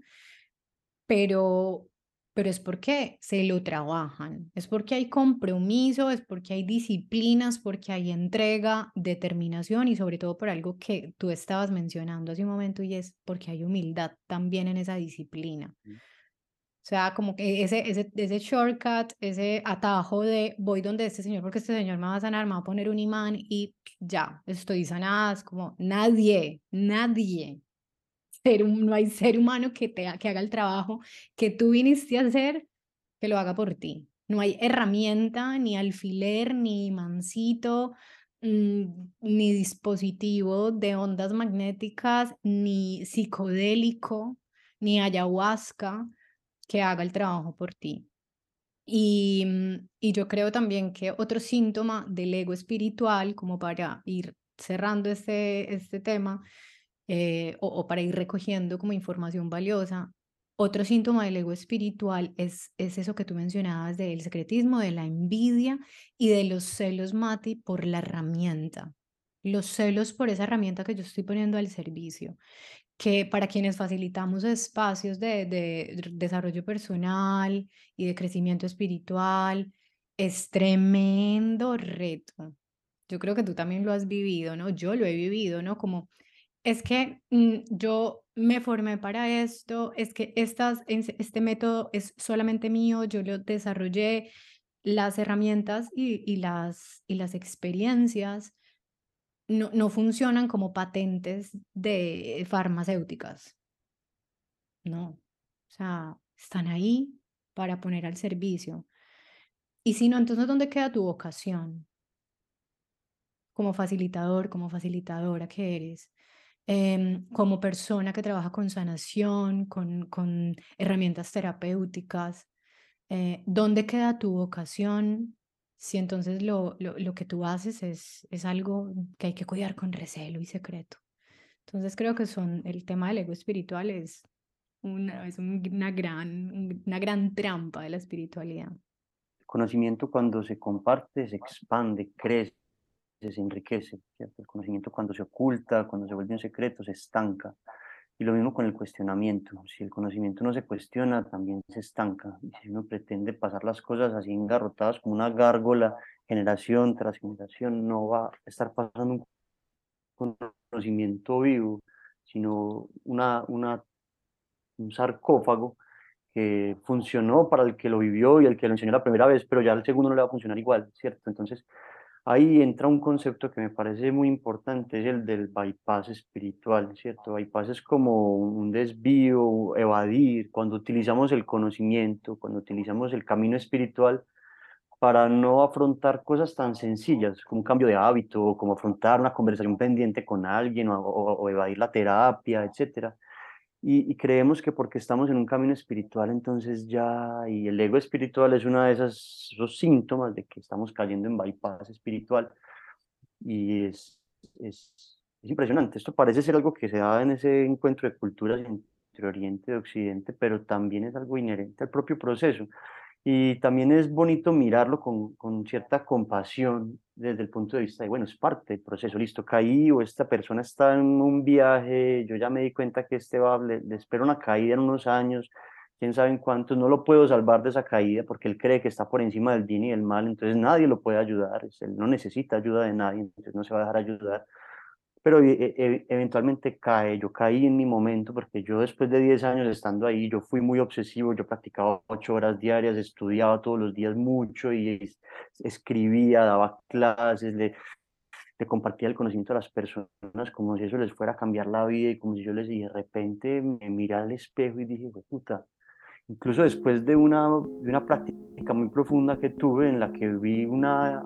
Pero, pero es porque se lo trabajan, es porque hay compromiso, es porque hay disciplinas, porque hay entrega, determinación y sobre todo por algo que tú estabas mencionando hace un momento y es porque hay humildad también en esa disciplina. Sea, como que ese, ese, ese shortcut, ese atajo de voy donde este señor porque este señor me va a sanar, me va a poner un imán y ya, estoy sanada. Es como nadie, nadie. Ser, no hay ser humano que, te, que haga el trabajo que tú viniste a hacer, que lo haga por ti. No hay herramienta, ni alfiler, ni mancito, mm, ni dispositivo de ondas magnéticas, ni psicodélico, ni ayahuasca que haga el trabajo por ti. Y, mm, y yo creo también que otro síntoma del ego espiritual, como para ir cerrando este, este tema, eh, o, o, para ir recogiendo como información valiosa, otro síntoma del ego espiritual es, es eso que tú mencionabas del secretismo, de la envidia y de los celos, Mati, por la herramienta. Los celos por esa herramienta que yo estoy poniendo al servicio que para quienes facilitamos espacios de, desarrollo personal y de crecimiento espiritual, es tremendo reto. yo creo que tú también lo has vivido, ¿no? Yo lo he vivido, ¿no? Como es que mm, yo me formé para esto, es que estas, este método es solamente mío, yo lo desarrollé, las herramientas y, y las, y las experiencias no, no funcionan como patentes de farmacéuticas. No, o sea, están ahí para poner al servicio. Y si no, entonces, ¿dónde queda tu vocación? Como facilitador, como facilitadora que eres, em, como persona que trabaja con sanación, con, con herramientas terapéuticas, eh, ¿dónde queda tu vocación si entonces lo, lo, lo, que tú haces es, es algo que hay que cuidar con recelo y secreto. Entonces creo que son, el tema del ego espiritual es una, es una, gran, una gran trampa de la espiritualidad. El conocimiento cuando se comparte, se expande, crece, se enriquece. El conocimiento cuando se oculta, cuando se vuelve un secreto, se estanca. Y lo mismo con el cuestionamiento. Si el conocimiento no se cuestiona, también se estanca. Y si uno pretende pasar las cosas así engarrotadas como una gárgola, generación tras generación, no va a estar pasando un conocimiento vivo, sino una, una, un sarcófago que funcionó para el que lo vivió y el que lo enseñó la primera vez, pero ya el segundo no le va a funcionar igual, ¿cierto? Entonces, Ahí entra un concepto que me parece muy importante, es el del bypass espiritual, ¿cierto? Bypass es como un desvío, evadir, cuando utilizamos el conocimiento, cuando utilizamos el camino espiritual para no afrontar cosas tan sencillas como un cambio de hábito, como afrontar una conversación pendiente con alguien o, o evadir la terapia, etcétera y, creemos que porque estamos en un camino espiritual, entonces ya, y el ego espiritual es uno de esos síntomas de que estamos cayendo en bypass espiritual. Y es, es, es, impresionante. Esto parece ser algo que se da en ese encuentro de culturas entre Oriente y Occidente, pero también es algo inherente al propio proceso. Y también es bonito mirarlo con, con, cierta compasión desde el punto de vista de, bueno, es parte del proceso, listo, caí o esta persona está en un viaje, yo ya me di cuenta que este va, le, le espero una caída en unos años, quién sabe en cuántos, no lo puedo salvar de esa caída porque él cree que está por encima del bien y del mal, entonces nadie lo puede ayudar, él no necesita ayuda de nadie, entonces no se va a dejar ayudar pero e, e, eventualmente cae. Yo caí en mi momento porque yo después de 10 años estando ahí, yo fui muy obsesivo, yo practicaba 8 horas diarias, estudiaba todos los días mucho y escribía, daba clases, le, le compartía el conocimiento a las personas como si eso les fuera a cambiar la vida y como si yo les de repente me miré al espejo y dije, puta, incluso después de una, de una práctica muy profunda que tuve en la que vi una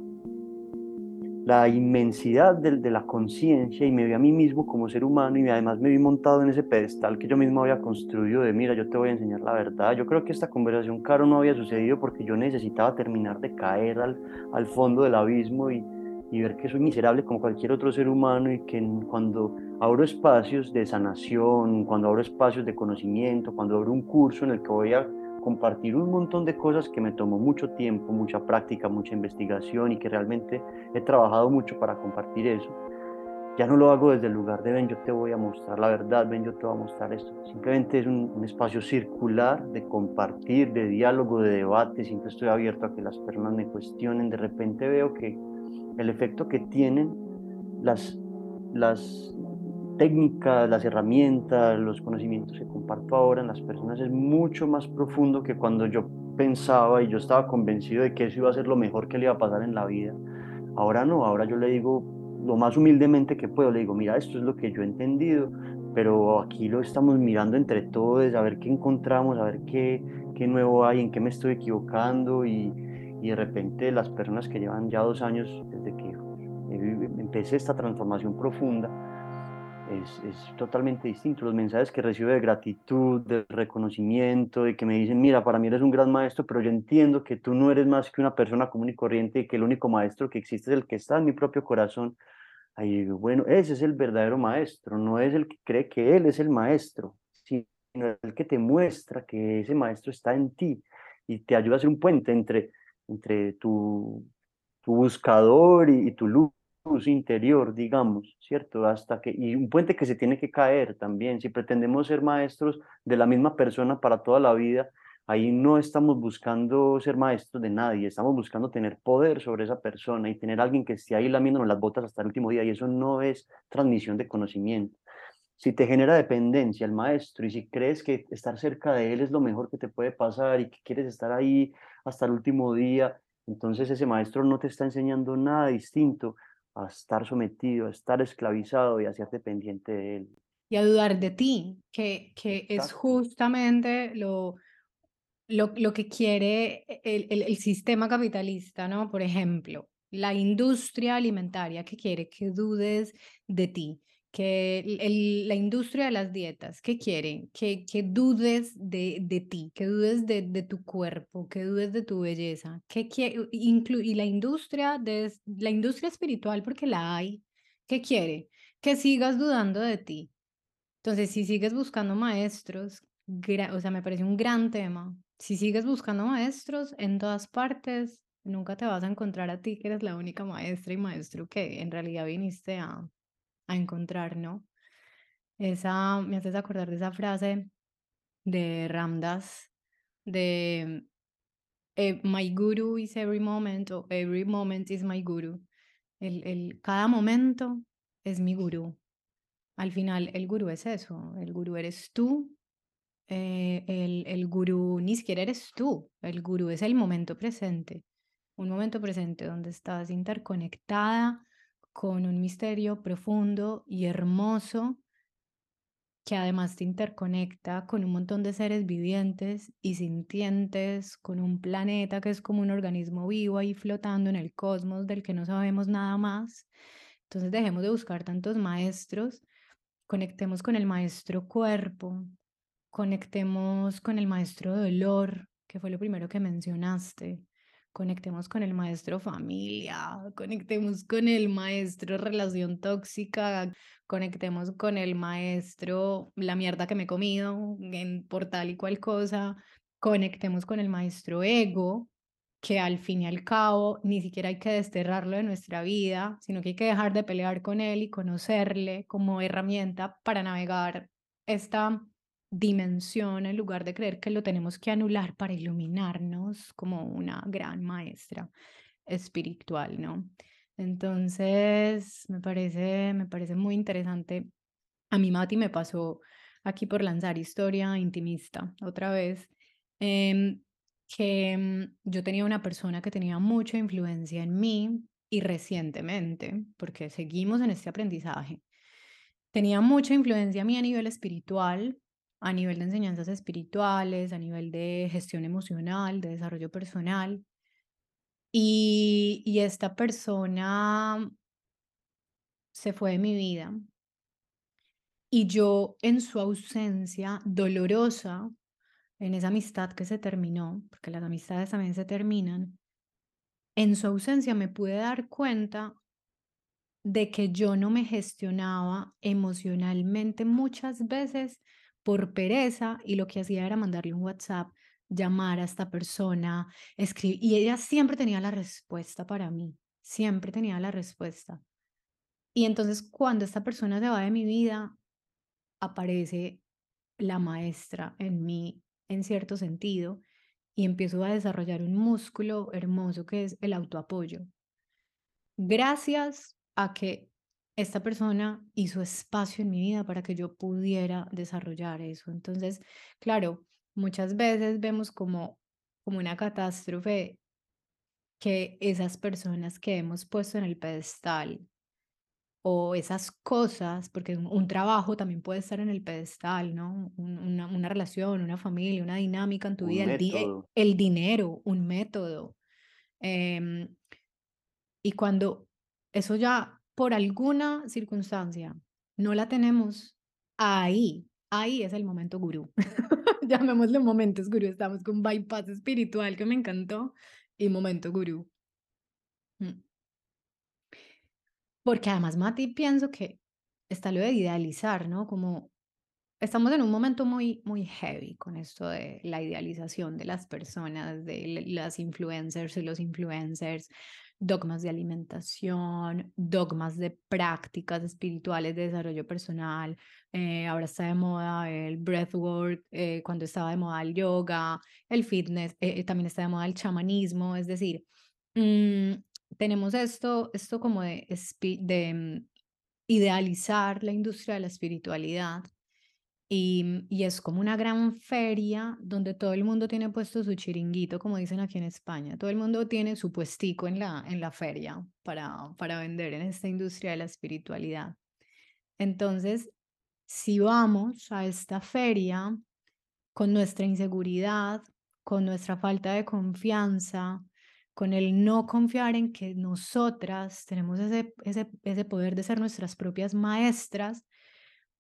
la inmensidad de, la conciencia y me vi a mí mismo como ser humano y además me vi montado en ese pedestal que yo mismo había construido de mira, yo te voy a enseñar la verdad. Yo creo que esta conversación, Caro, no había sucedido porque yo necesitaba terminar de caer al, al fondo del abismo y, y ver que soy miserable como cualquier otro ser humano y que cuando abro espacios de sanación, cuando abro espacios de conocimiento, cuando abro un curso en el que voy a compartir un montón de cosas que me tomó mucho tiempo, mucha práctica, mucha investigación y que realmente he trabajado mucho para compartir eso. Ya no lo hago desde el lugar de ven, yo te voy a mostrar la verdad, ven, yo te voy a mostrar esto. Simplemente es un, espacio circular de compartir, de diálogo, de debate. Siempre estoy abierto a que las personas me cuestionen. De repente veo que el efecto que tienen las, las técnicas, las herramientas, los conocimientos que comparto ahora en las personas es mucho más profundo que cuando yo pensaba y yo estaba convencido de que eso iba a ser lo mejor que le iba a pasar en la vida. Ahora no, ahora yo le digo lo más humildemente que puedo, le digo, mira, esto es lo que yo he entendido, pero aquí lo estamos mirando entre todos, a ver qué encontramos, a ver qué, qué nuevo hay, en qué me estoy equivocando y, y de repente las personas que llevan ya dos años desde que empecé esta transformación profunda, es, totalmente distinto. Los mensajes que recibo de gratitud, de reconocimiento, de que me dicen, mira, para mí eres un gran maestro, pero yo entiendo que tú no eres más que una persona común y corriente y que el único maestro que existe es el que está en mi propio corazón. Ahí bueno, ese es el verdadero maestro, no es el que cree que él es el maestro, sino el que te muestra que ese maestro está en ti y te ayuda a ser un puente entre, entre tu, tu buscador y tu luz interior, digamos, ¿cierto? Hasta que, y un puente que se tiene que caer también, si pretendemos ser maestros de la misma persona para toda la vida, Ahí no estamos buscando ser maestros de nadie, estamos buscando tener poder sobre esa persona y tener alguien que esté ahí lamiéndonos las botas hasta el último día y eso no es transmisión de conocimiento. Si te genera dependencia el maestro y si crees que estar cerca de él es lo mejor que te puede pasar y que quieres estar ahí hasta el último día, entonces ese maestro no te está enseñando nada distinto a estar sometido, a estar esclavizado y a ser dependiente de él. Y a dudar de ti, que, que es justamente lo, lo, lo que quiere el, el, el, sistema capitalista, ¿no? Por ejemplo, la industria alimentaria que quiere que dudes de ti, que la industria de las dietas, ¿qué quiere? Que, que dudes de, de ti, que dudes de, de, tu cuerpo, que dudes de tu belleza, que quiere, y la industria, de, la industria espiritual, porque la hay, ¿qué quiere? Que sigas dudando de ti. Entonces, si sigues buscando maestros, o sea, me parece un gran tema, si sigues buscando maestros en todas partes, nunca te vas a encontrar a ti que eres la única maestra y maestro que en realidad viniste a, a encontrar, ¿no? Esa, me haces acordar de esa frase de Ramdas, de eh, My guru is every moment o every moment is my guru. El, el, cada momento es mi gurú. Al final, el gurú es eso, el gurú eres tú eh, el, el gurú ni siquiera eres tú, el gurú es el momento presente, un momento presente donde estás interconectada con un misterio profundo y hermoso que además te interconecta con un montón de seres vivientes y sintientes, con un planeta que es como un organismo vivo ahí flotando en el cosmos del que no sabemos nada más. Entonces dejemos de buscar tantos maestros, conectemos con el maestro cuerpo, Conectemos con el maestro dolor, que fue lo primero que mencionaste. Conectemos con el maestro familia, conectemos con el maestro relación tóxica, conectemos con el maestro la mierda que me he comido en por tal y cual cosa, conectemos con el maestro ego, que al fin y al cabo ni siquiera hay que desterrarlo de nuestra vida, sino que hay que dejar de pelear con él y conocerle como herramienta para navegar esta dimensión en lugar de creer que lo tenemos que anular para iluminarnos como una gran maestra espiritual, ¿no? Entonces, me parece, me parece muy interesante. A mí, Mati, me pasó aquí por lanzar historia intimista otra vez, em, que mm, yo tenía una persona que tenía mucha influencia en mí y recientemente, porque seguimos en este aprendizaje, tenía mucha influencia a mí a nivel espiritual, a nivel de enseñanzas espirituales, a nivel de gestión emocional, de desarrollo personal. Y, esta persona se fue de mi vida. Y yo en su ausencia dolorosa, en esa amistad que se terminó, porque las amistades también se terminan, en su ausencia me pude dar cuenta de que yo no me gestionaba emocionalmente muchas veces por pereza y lo que hacía era mandarle un WhatsApp, llamar a esta persona, escribir, y ella siempre tenía la respuesta para mí, siempre tenía la respuesta. Y entonces cuando esta persona se va de mi vida, aparece la maestra en mí, en cierto sentido, y empiezo a desarrollar un músculo hermoso que es el autoapoyo. Gracias a que esta persona hizo espacio en mi vida para que yo pudiera desarrollar eso. Entonces, claro, muchas veces vemos como, como una catástrofe que esas personas que hemos puesto en el pedestal o esas cosas, porque un, trabajo también puede estar en el pedestal, ¿no? una, una, relación, una familia, una dinámica en tu vida, el, el, dinero, un método. Em, y cuando eso ya por alguna circunstancia no la tenemos, ahí, ahí es el momento gurú. Llamémosle momentos gurú. Estamos con bypass espiritual que me encantó y momento gurú. Mm. Porque además, Mati, pienso que está lo de idealizar, ¿no? Como estamos en un momento muy, muy heavy con esto de la idealización de las personas, de las influencers y los influencers, dogmas de alimentación, dogmas de prácticas espirituales de desarrollo personal. Eh, ahora está de moda el breathwork, eh, cuando estaba de moda el yoga, el fitness, eh, también está de moda el chamanismo. Es decir, mm, tenemos esto, esto como de, de mm, idealizar la industria de la espiritualidad y, y, es como una gran feria donde todo el mundo tiene puesto su chiringuito, como dicen aquí en España. Todo el mundo tiene su puestico en la, en la feria para, para vender en esta industria de la espiritualidad. Entonces, si vamos a esta feria con nuestra inseguridad, con nuestra falta de confianza, con el no confiar en que nosotras tenemos ese, ese poder de ser nuestras propias maestras,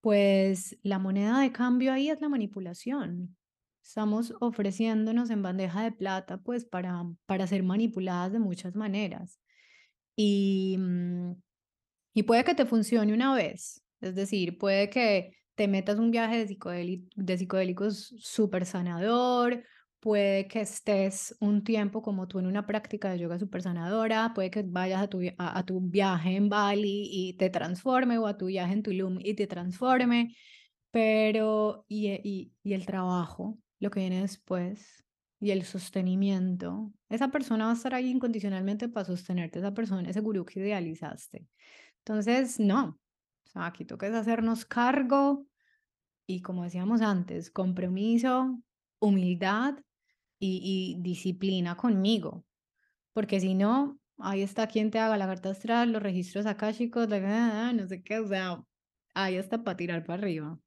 pues la moneda de cambio ahí es la manipulación. Estamos ofreciéndonos en bandeja de plata, pues para, para ser manipuladas de muchas maneras. Y, mm, y puede que te funcione una vez, es decir, puede que te metas un viaje de, de psicodélicos súper sanador, puede que estés un tiempo como tú en una práctica de yoga super sanadora, puede que vayas a tu, a, tu viaje en Bali y te transforme o a tu viaje en Tulum y te transforme, pero y, y, y el trabajo, lo que viene después y el sostenimiento, esa persona va a estar ahí incondicionalmente para sostenerte, esa persona, ese gurú que idealizaste. Entonces, no, o sea, aquí toca hacernos cargo y como decíamos antes, compromiso, humildad y, disciplina conmigo, porque si no, ahí está quien te haga la carta astral, los registros akáshicos, no sé qué, o sea, ahí está para tirar para arriba.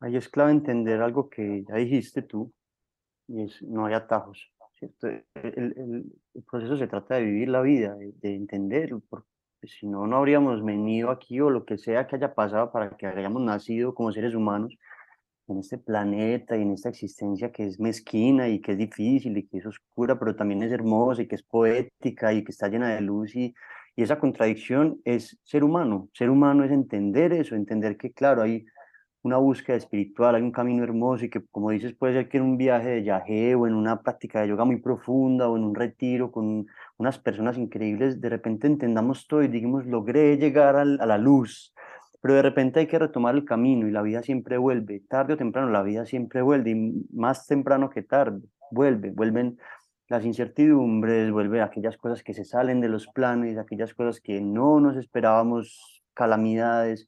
Ahí es clave entender algo que ya dijiste tú, y es no hay atajos, ¿cierto? El, proceso se trata de vivir la vida, de, de entender, porque si no, no habríamos venido aquí o lo que sea que haya pasado para que hayamos nacido como seres humanos en este planeta y en esta existencia que es mezquina y que es difícil y que es oscura, pero también es hermosa y que es poética y que está llena de luz y, y esa contradicción es ser humano. Ser humano es entender eso, entender que claro, hay una búsqueda espiritual, hay un camino hermoso y que como dices puede ser que en un viaje de viaje o en una práctica de yoga muy profunda o en un retiro con unas personas increíbles, de repente entendamos todo y digamos, logré llegar a la luz, pero de repente hay que retomar el camino y la vida siempre vuelve, tarde o temprano la vida siempre vuelve y más temprano que tarde, vuelve, vuelven las incertidumbres, vuelven aquellas cosas que se salen de los planes, aquellas cosas que no nos esperábamos, calamidades,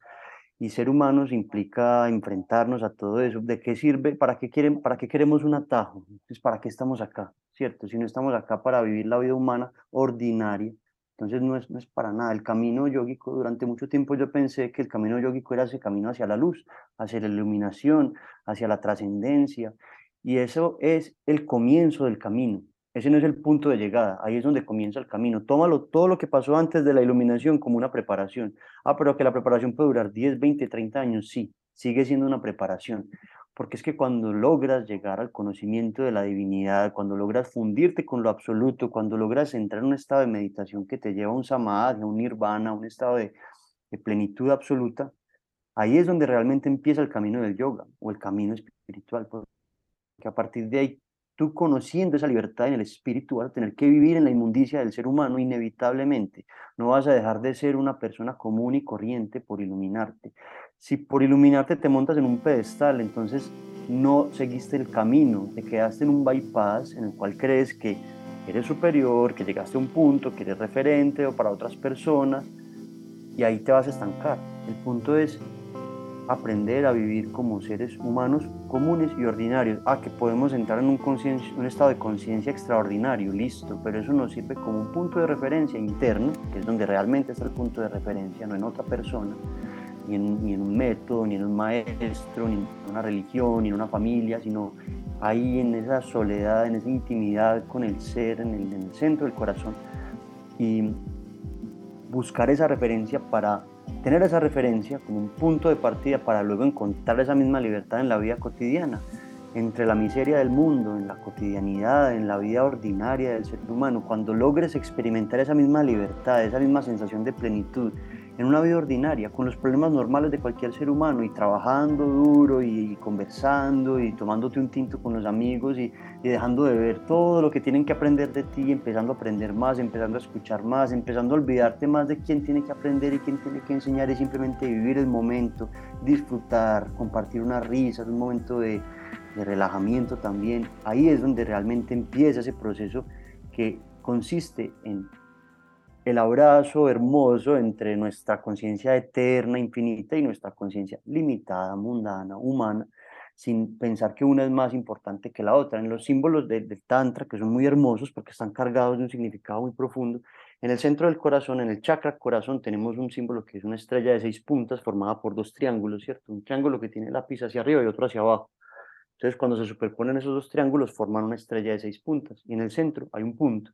y ser humanos implica enfrentarnos a todo eso. ¿De qué sirve? ¿Para qué, quieren, para qué queremos un atajo? Entonces, ¿para qué estamos acá? ¿Cierto? Si no estamos acá para vivir la vida humana ordinaria, entonces no es, no es para nada. El camino yógico, durante mucho tiempo yo pensé que el camino yógico era ese camino hacia la luz, hacia la iluminación, hacia la trascendencia. Y eso es el comienzo del camino. Ese no es el punto de llegada, ahí es donde comienza el camino. Tómalo todo lo que pasó antes de la iluminación como una preparación. Ah, pero que la preparación puede durar 10, 20, 30 años, sí, sigue siendo una preparación porque es que cuando logras llegar al conocimiento de la divinidad, cuando logras fundirte con lo absoluto, cuando logras entrar en un estado de meditación que te lleva a un samadhi, a un nirvana, a un estado de, plenitud absoluta, ahí es donde realmente empieza el camino del yoga o el camino espiritual, porque a partir de ahí tú conociendo esa libertad en el espíritu vas a tener que vivir en la inmundicia del ser humano inevitablemente. No vas a dejar de ser una persona común y corriente por iluminarte. Si por iluminarte te montas en un pedestal, entonces no seguiste el camino, te quedaste en un bypass en el cual crees que eres superior, que llegaste a un punto, que eres referente o para otras personas, y ahí te vas a estancar. El punto es aprender a vivir como seres humanos comunes y ordinarios. Ah, que podemos entrar en un, un estado de conciencia extraordinario, listo, pero eso nos sirve como un punto de referencia interno, que es donde realmente está el punto de referencia, no en otra persona, ni en, ni en un método, ni en un maestro, ni en una religión, ni en una familia, sino ahí en esa soledad, en esa intimidad con el ser, en el, en el centro del corazón. Y buscar esa referencia para tener esa referencia como un punto de partida para luego encontrar esa misma libertad en la vida cotidiana, entre la miseria del mundo, en la cotidianidad, en la vida ordinaria del ser humano. Cuando logres experimentar esa misma libertad, esa misma sensación de plenitud en una vida ordinaria, con los problemas normales de cualquier ser humano y trabajando duro y conversando y tomándote un tinto con los amigos y, dejando de ver todo lo que tienen que aprender de ti, empezando a aprender más, empezando a escuchar más, empezando a olvidarte más de quién tiene que aprender y quién tiene que enseñar y simplemente vivir el momento, disfrutar, compartir una risa, un momento de, de relajamiento también. Ahí es donde realmente empieza ese proceso que consiste en el abrazo hermoso entre nuestra conciencia eterna, infinita y nuestra conciencia limitada, mundana, humana, sin pensar que una es más importante que la otra. En los símbolos del Tantra, que son muy hermosos porque están cargados de un significado muy profundo, en el centro del corazón, en el chakra corazón, tenemos un símbolo que es una estrella de seis puntas formada por dos triángulos, ¿cierto? Un triángulo que tiene lápiz hacia arriba y otro hacia abajo. Entonces, cuando se superponen esos dos triángulos, forman una estrella de seis puntas. Y en el centro hay un punto.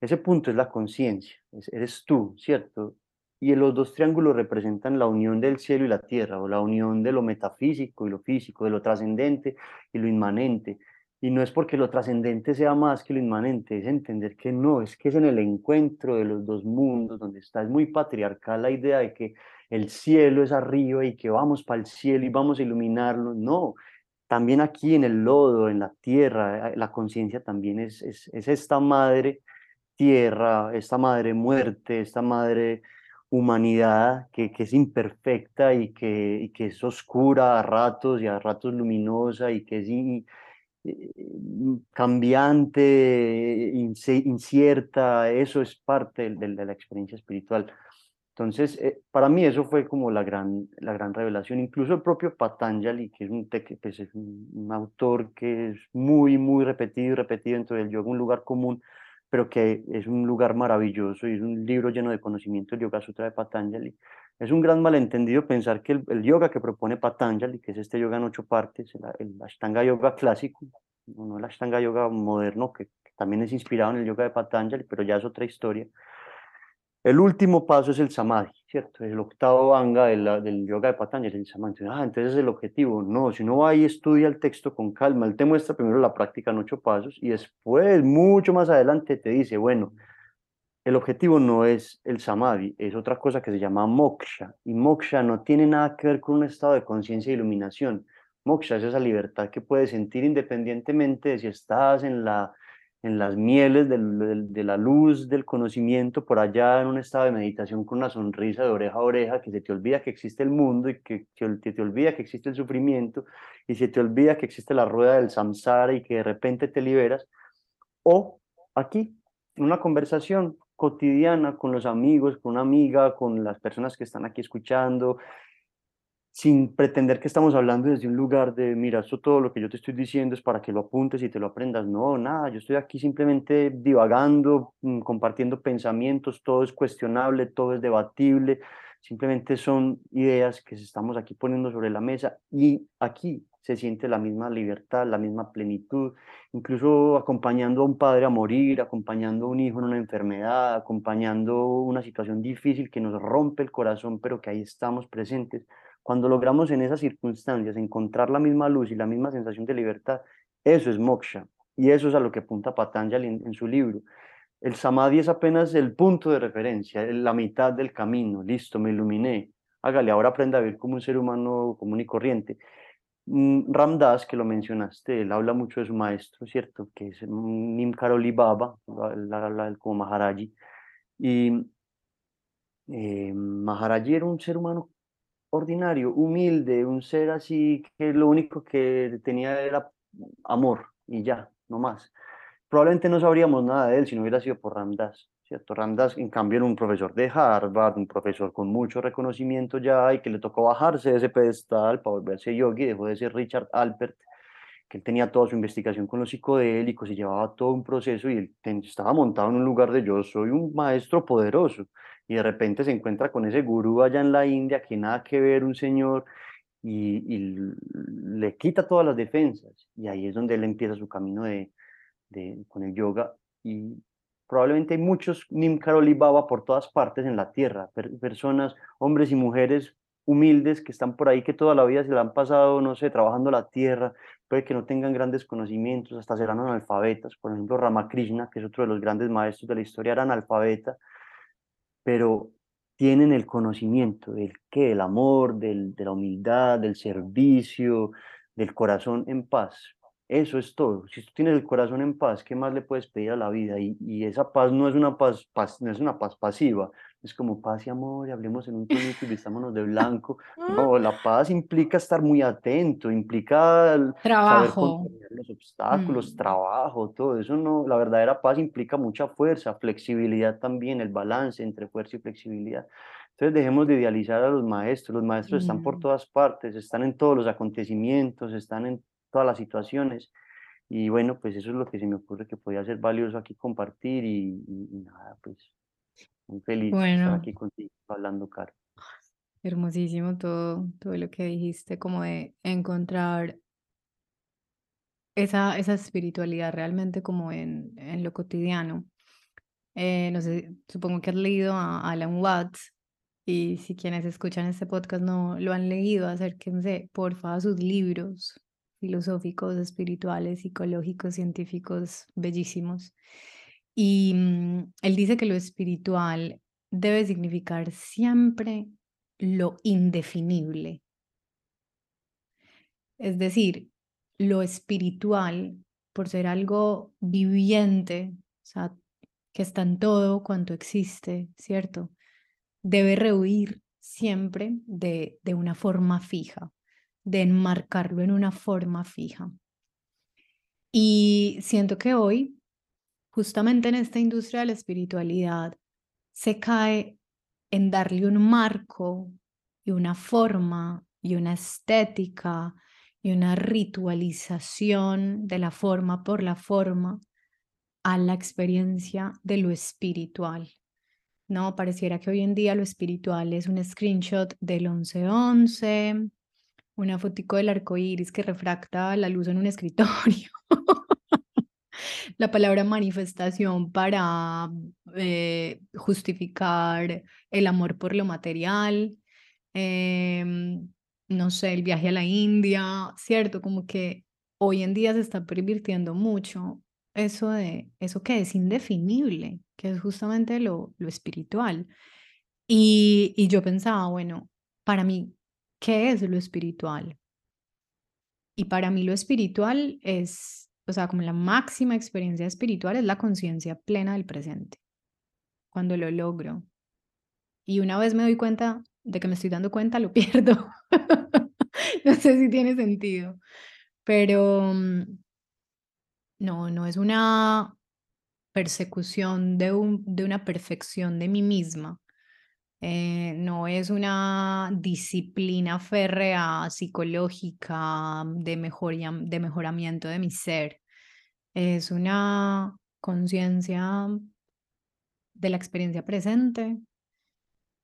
Ese punto es la conciencia, eres tú, ¿cierto? Y los dos triángulos representan la unión del cielo y la tierra, o la unión de lo metafísico y lo físico, de lo trascendente y lo inmanente. Y no es porque lo trascendente sea más que lo inmanente, es entender que no, es que es en el encuentro de los dos mundos donde está. Es muy patriarcal la idea de que el cielo es arriba y que vamos para el cielo y vamos a iluminarlo. No, también aquí en el lodo, en la tierra, eh, la conciencia también es, es, es esta madre tierra, esta madre muerte, esta madre humanidad que, que es imperfecta y que, que, es oscura a ratos y a ratos luminosa y que es eh, cambiante, incierta, eso es parte de, la experiencia espiritual. Entonces, eh, para mí eso fue como la gran, la gran revelación. Incluso el propio Patanjali, que es un, pues autor que es muy, muy repetido y repetido dentro del yoga, un lugar común, pero que es un lugar maravilloso y es un libro lleno de conocimiento, el Yoga Sutra de Patanjali. Es un gran malentendido pensar que el, yoga que propone Patanjali, que es este yoga en ocho partes, el, Ashtanga Yoga clásico, no el Ashtanga Yoga moderno, que, que también es inspirado en el yoga de Patanjali, pero ya es otra historia, el último paso es el samadhi, ¿cierto? El octavo anga del yoga de Patanjali, el samadhi. Ah, entonces es el objetivo. No, si uno va y estudia el texto con calma, él te muestra primero la práctica en ocho pasos y después, mucho más adelante, te dice, bueno, el objetivo no es el samadhi, es otra cosa que se llama moksha. Y moksha no tiene nada que ver con un estado de conciencia e iluminación. Moksha es esa libertad que puedes sentir independientemente de si estás en la en las mieles de la luz del conocimiento, por allá en un estado de meditación con una sonrisa de oreja a oreja, que se te olvida que existe el mundo y que, te, te olvida que existe el sufrimiento y se te olvida que existe la rueda del samsara y que de repente te liberas. O aquí, una conversación cotidiana con los amigos, con una amiga, con las personas que están aquí escuchando, sin pretender que estamos hablando desde un lugar de, mira, esto todo lo que yo te estoy diciendo es para que lo apuntes y te lo aprendas. No, nada, yo estoy aquí simplemente divagando, mm, compartiendo pensamientos, todo es cuestionable, todo es debatible, simplemente son ideas que estamos aquí poniendo sobre la mesa y aquí se siente la misma libertad, la misma plenitud, incluso acompañando a un padre a morir, acompañando a un hijo en una enfermedad, acompañando una situación difícil que nos rompe el corazón, pero que ahí estamos presentes cuando logramos en esas circunstancias encontrar la misma luz y la misma sensación de libertad, eso es moksha. Y eso es a lo que apunta Patanjali en, su libro. El samadhi es apenas el punto de referencia, la mitad del camino. Listo, me iluminé. Hágale, ahora aprenda a vivir como un ser humano común y corriente. Mm, Ramdas, que lo mencionaste, él habla mucho de su maestro, ¿cierto? Que es Nim Karoli Baba, como Maharaji. Y eh, Maharaji era un ser humano ordinario, humilde, un ser así que lo único que tenía era amor y ya, no más. Probablemente no sabríamos nada de él si no hubiera sido por Ramdas, ¿cierto? Ramdas, en cambio, era un profesor de Harvard, un profesor con mucho reconocimiento ya y que le tocó bajarse de ese pedestal para volverse yogi, dejó de ser Richard Alpert, que él tenía toda su investigación con los psicodélicos y llevaba todo un proceso y él estaba montado en un lugar de yo soy un maestro poderoso. Y de repente se encuentra con ese gurú allá en la India que nada que ver un señor y, le quita todas las defensas. Y ahí es donde él empieza su camino de, con el yoga. Y probablemente hay muchos Nim Karoli Baba por todas partes en la tierra, personas, hombres y mujeres humildes que están por ahí que toda la vida se la han pasado, no sé, trabajando la tierra, puede que no tengan grandes conocimientos, hasta serán analfabetas, por ejemplo Ramakrishna, que es otro de los grandes maestros de la historia, era analfabeta, pero tienen el conocimiento del qué, del amor, del, de la humildad, del servicio, del corazón en paz. Eso es todo. Si tú tienes el corazón en paz, ¿qué más le puedes pedir a la vida? Y, esa paz no es una paz, no es una paz pasiva, es como paz y amor, y hablemos en un tonito y vistámonos de blanco. No, la paz implica estar muy atento, implica trabajo. saber los obstáculos, mm. trabajo, todo eso no, la verdadera paz implica mucha fuerza, flexibilidad también, el balance entre fuerza y flexibilidad. Entonces dejemos de idealizar a los maestros, los maestros están por mm. todas partes, están en todos los acontecimientos, están en todas las situaciones. Y bueno, pues eso es lo que se me ocurre que podía ser valioso aquí compartir y, nada, pues muy feliz de estar aquí contigo hablando, Caro. Hermosísimo todo, todo lo que dijiste, como de encontrar esa, esa espiritualidad realmente como en, en lo cotidiano. Eh, no sé, supongo que has leído a Alan Watts y si quienes escuchan este podcast no lo han leído, acérquense porfa a sus libros filosóficos, espirituales, psicológicos, científicos bellísimos. Y mm, él dice que lo espiritual debe significar siempre lo indefinible. Es decir, lo espiritual, por ser algo viviente, o sea, que está en todo cuanto existe, ¿cierto? Debe rehuir siempre de, de una forma fija de enmarcarlo en una forma fija. Y siento que hoy, justamente en esta industria de la espiritualidad, se cae en darle un marco y una forma y una estética y una ritualización de la forma por la forma a la experiencia de lo espiritual. No, pareciera que hoy en día lo espiritual es un screenshot del 1111, una fotico del arco iris que refracta la luz en un escritorio. la palabra manifestación para eh, justificar el amor por lo material. Em, no sé, el viaje a la India, ¿cierto? Como que hoy en día se está pervirtiendo mucho eso de eso que es indefinible, que es justamente lo, lo espiritual. Y, y yo pensaba, bueno, para mí, ¿qué es lo espiritual? Y para mí lo espiritual es, o sea, como la máxima experiencia espiritual es la conciencia plena del presente, cuando lo logro. Y una vez me doy cuenta de que me estoy dando cuenta, lo pierdo. no sé si tiene sentido, pero mm, no, no es una persecución de, un, de una perfección de mí misma, eh, no es una disciplina férrea psicológica de, de mejoramiento de mi ser. Es una conciencia de la experiencia presente.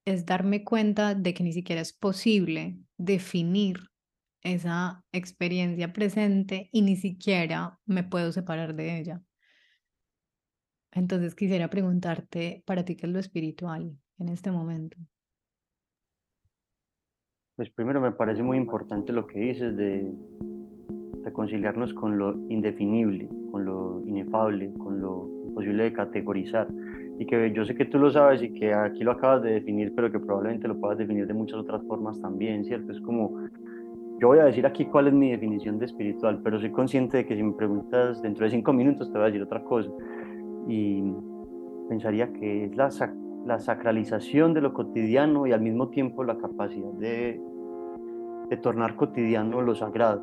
Es darme cuenta de que ni siquiera es posible definir esa experiencia presente y ni siquiera me puedo separar de ella. Entonces quisiera preguntarte, para ti, ¿qué es lo espiritual? En este momento? Pues primero me parece muy importante lo que dices de reconciliarnos con lo indefinible, con lo inefable, con lo imposible de categorizar. Y que yo sé que tú lo sabes y que aquí lo acabas de definir, pero que probablemente lo puedas definir de muchas otras formas también, ¿cierto? Es como, yo voy a decir aquí cuál es mi definición de espiritual, pero soy consciente de que si me preguntas dentro de cinco minutos te voy a decir otra cosa. Y pensaría que es la, la sacralización de lo cotidiano y al mismo tiempo la capacidad de, de tornar cotidiano lo sagrado,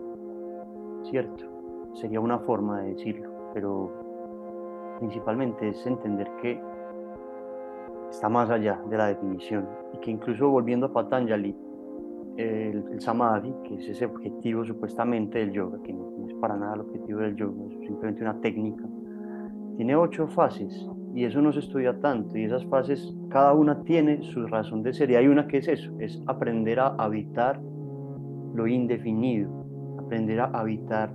¿cierto? Sería una forma de decirlo, pero principalmente es entender que está más allá de la definición y que incluso volviendo a Patanjali, el, samadhi, que es ese objetivo supuestamente del yoga, que no, no, es para nada el objetivo del yoga, es simplemente una técnica, tiene ocho fases y eso no se estudia tanto y esas fases cada una tiene su razón de ser y hay una que es eso, es aprender a habitar lo indefinido, aprender a habitar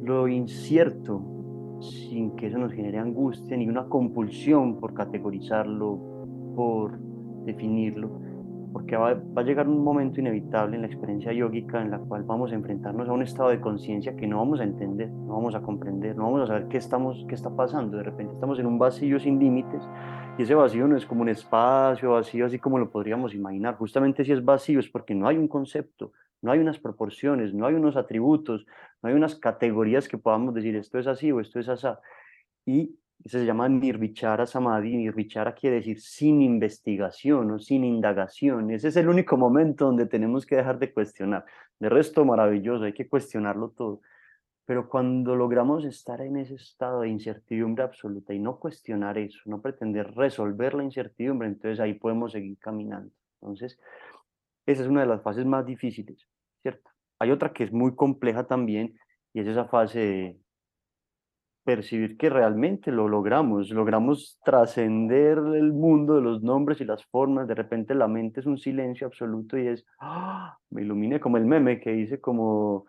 lo incierto sin que eso nos genere angustia ni una compulsión por categorizarlo, por definirlo porque va, va, a llegar un momento inevitable en la experiencia yógica en la cual vamos a enfrentarnos a un estado de conciencia que no vamos a entender, no vamos a comprender, no vamos a saber qué, estamos, qué está pasando. De repente estamos en un vacío sin límites y ese vacío no es como un espacio vacío así como lo podríamos imaginar. Justamente si es vacío es porque no hay un concepto, no hay unas proporciones, no hay unos atributos, no hay unas categorías que podamos decir esto es así o esto es así. Y se llama Nirvichara Samadhi. Nirvichara quiere decir sin investigación o sin indagación. Ese es el único momento donde tenemos que dejar de cuestionar. De resto, maravilloso, hay que cuestionarlo todo. Pero cuando logramos estar en ese estado de incertidumbre absoluta y no cuestionar eso, no pretender resolver la incertidumbre, entonces ahí podemos seguir caminando. Entonces, esa es una de las fases más difíciles, ¿cierto? Hay otra que es muy compleja también y es esa fase de percibir que realmente lo logramos, logramos trascender el mundo de los nombres y las formas, de repente la mente es un silencio absoluto y es, ¡ah! me iluminé como el meme que dice como,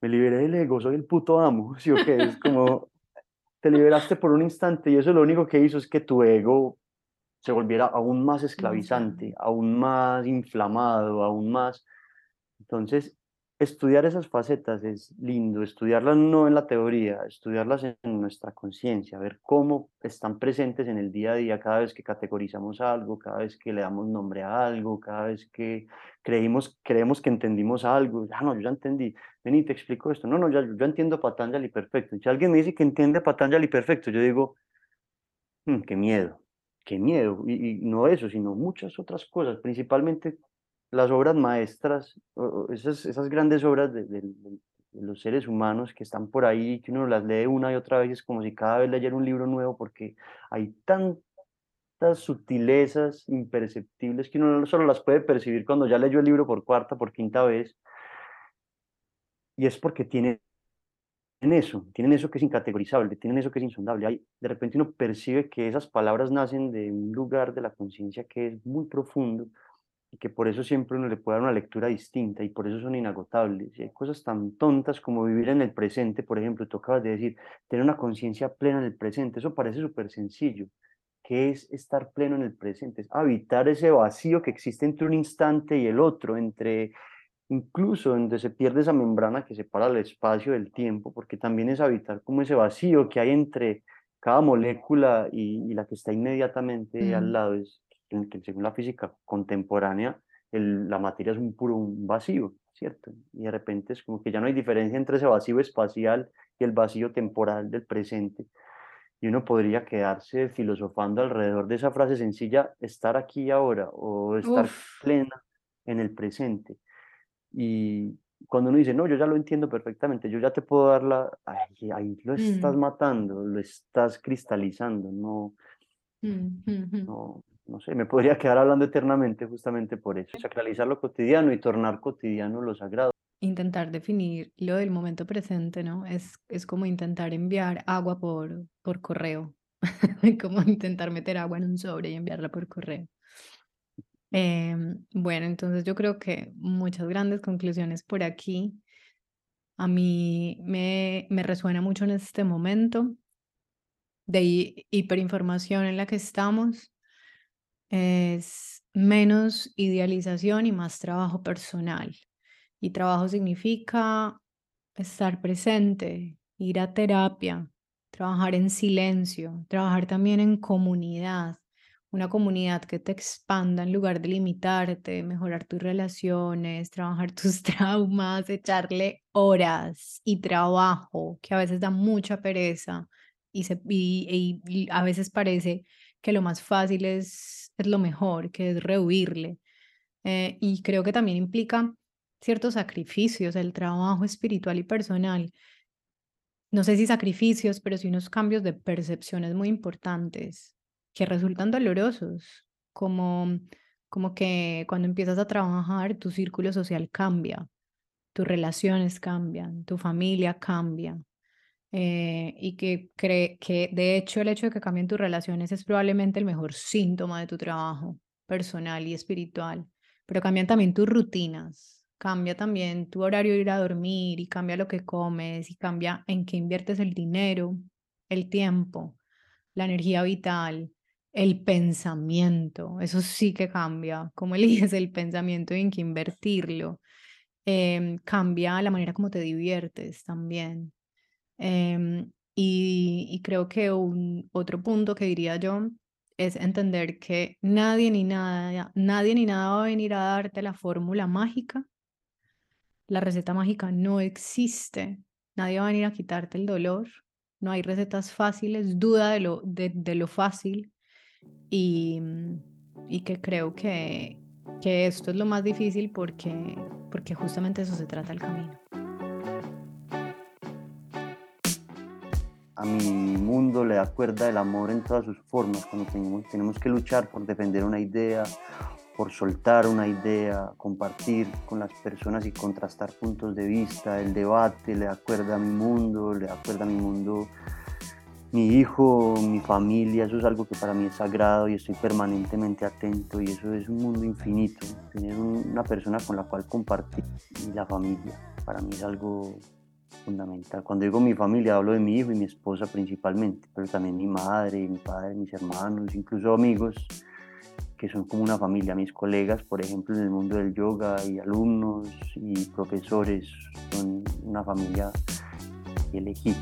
me liberé del ego, soy el puto amo, ¿sí o qué? Es como, te liberaste por un instante y eso lo único que hizo es que tu ego se volviera aún más esclavizante, aún más inflamado, aún más... Entonces, estudiar esas facetas es lindo, estudiarlas no en la teoría, estudiarlas en nuestra conciencia, ver cómo están presentes en el día a día cada vez que categorizamos algo, cada vez que le damos nombre a algo, cada vez que creímos, creemos que entendimos algo, ah, no, yo ya entendí, vení, te explico esto, no, no, ya, yo entiendo Patanjali perfecto, si alguien me dice que entiende Patanjali perfecto, yo digo, mm, qué miedo, qué miedo, y, y no eso, sino muchas otras cosas, principalmente las obras maestras, esas, grandes obras de, los seres humanos que están por ahí, que uno las lee una y otra vez, es como si cada vez leyera un libro nuevo, porque hay tantas sutilezas imperceptibles que uno no solo las puede percibir cuando ya leyó el libro por cuarta, por quinta vez, y es porque tienen eso, tienen eso que es incategorizable, tienen eso que es insondable. Hay, de repente uno percibe que esas palabras nacen de un lugar de la conciencia que es muy profundo, y que por eso siempre uno le puede dar una lectura distinta y por eso son inagotables. Y hay cosas tan tontas como vivir en el presente, por ejemplo, tú acabas de decir, tener una conciencia plena en el presente, eso parece súper sencillo. ¿Qué es estar pleno en el presente? Es habitar ese vacío que existe entre un instante y el otro, entre incluso donde se pierde esa membrana que separa el espacio del tiempo, porque también es habitar como ese vacío que hay entre cada molécula y, la que está inmediatamente al lado. Es, en que según la física contemporánea la materia es un puro vacío, ¿cierto? Y de repente es como que ya no hay diferencia entre ese vacío espacial y el vacío temporal del presente. Y uno podría quedarse filosofando alrededor de esa frase sencilla, estar aquí ahora, o estar plena en el presente. Y cuando uno dice, no, yo ya lo entiendo perfectamente, yo ya te puedo dar la... ahí lo estás mm. matando, lo estás cristalizando, no, mm, no, no sé, me podría quedar hablando eternamente justamente por eso, sacralizar lo cotidiano y tornar cotidiano lo sagrado. Intentar definir lo del momento presente, ¿no? Es, es como intentar enviar agua por, por correo, como intentar meter agua en un sobre y enviarla por correo. Em, bueno, entonces yo creo que muchas grandes conclusiones por aquí. A mí me, me resuena mucho en este momento de hiperinformación en la que estamos es menos idealización y más trabajo personal. Y trabajo significa estar presente, ir a terapia, trabajar en silencio, trabajar también en comunidad, una comunidad que te expanda en lugar de limitarte, mejorar tus relaciones, trabajar tus traumas, echarle horas y trabajo, que a veces da mucha pereza y, y a veces parece que lo más fácil es es lo mejor, que es rehuirle. Eh, y creo que también implica ciertos sacrificios, el trabajo espiritual y personal. No sé si sacrificios, pero sí unos cambios de percepciones muy importantes que resultan dolorosos, como, como que cuando empiezas a trabajar tu círculo social cambia, tus relaciones cambian, tu familia cambia, eh, y que cree que de hecho el hecho de que cambien tus relaciones es probablemente el mejor síntoma de tu trabajo personal y espiritual, pero cambian también tus rutinas, cambia también tu horario de ir a dormir y cambia lo que comes y cambia en qué inviertes el dinero, el tiempo, la energía vital, el pensamiento, eso sí que cambia, cómo eliges el pensamiento y en qué invertirlo. Em, cambia la manera como te diviertes también. Em, y, creo que un otro punto que diría yo es entender que nadie ni nada, nadie ni nada va a venir a darte la fórmula mágica. La receta mágica no existe. Nadie va a venir a quitarte el dolor. No hay recetas fáciles. Duda de lo, de, de lo fácil. Y, y que creo que, que esto es lo más difícil porque, porque justamente eso se trata el camino. A mi mundo le da el amor en todas sus formas, cuando tenemos, que luchar por defender una idea, por soltar una idea, compartir con las personas y contrastar puntos de vista, el debate le da a mi mundo, le da a mi mundo. Mi hijo, mi familia, eso es algo que para mí es sagrado y estoy permanentemente atento y eso es un mundo infinito, tener una persona con la cual compartir y la familia, para mí es algo fundamental. Cuando digo mi familia hablo de mi hijo y mi esposa principalmente, pero también mi madre, mi padre, mis hermanos, incluso amigos que son como una familia, mis colegas, por ejemplo, en el mundo del yoga y alumnos y profesores, son una familia elegida.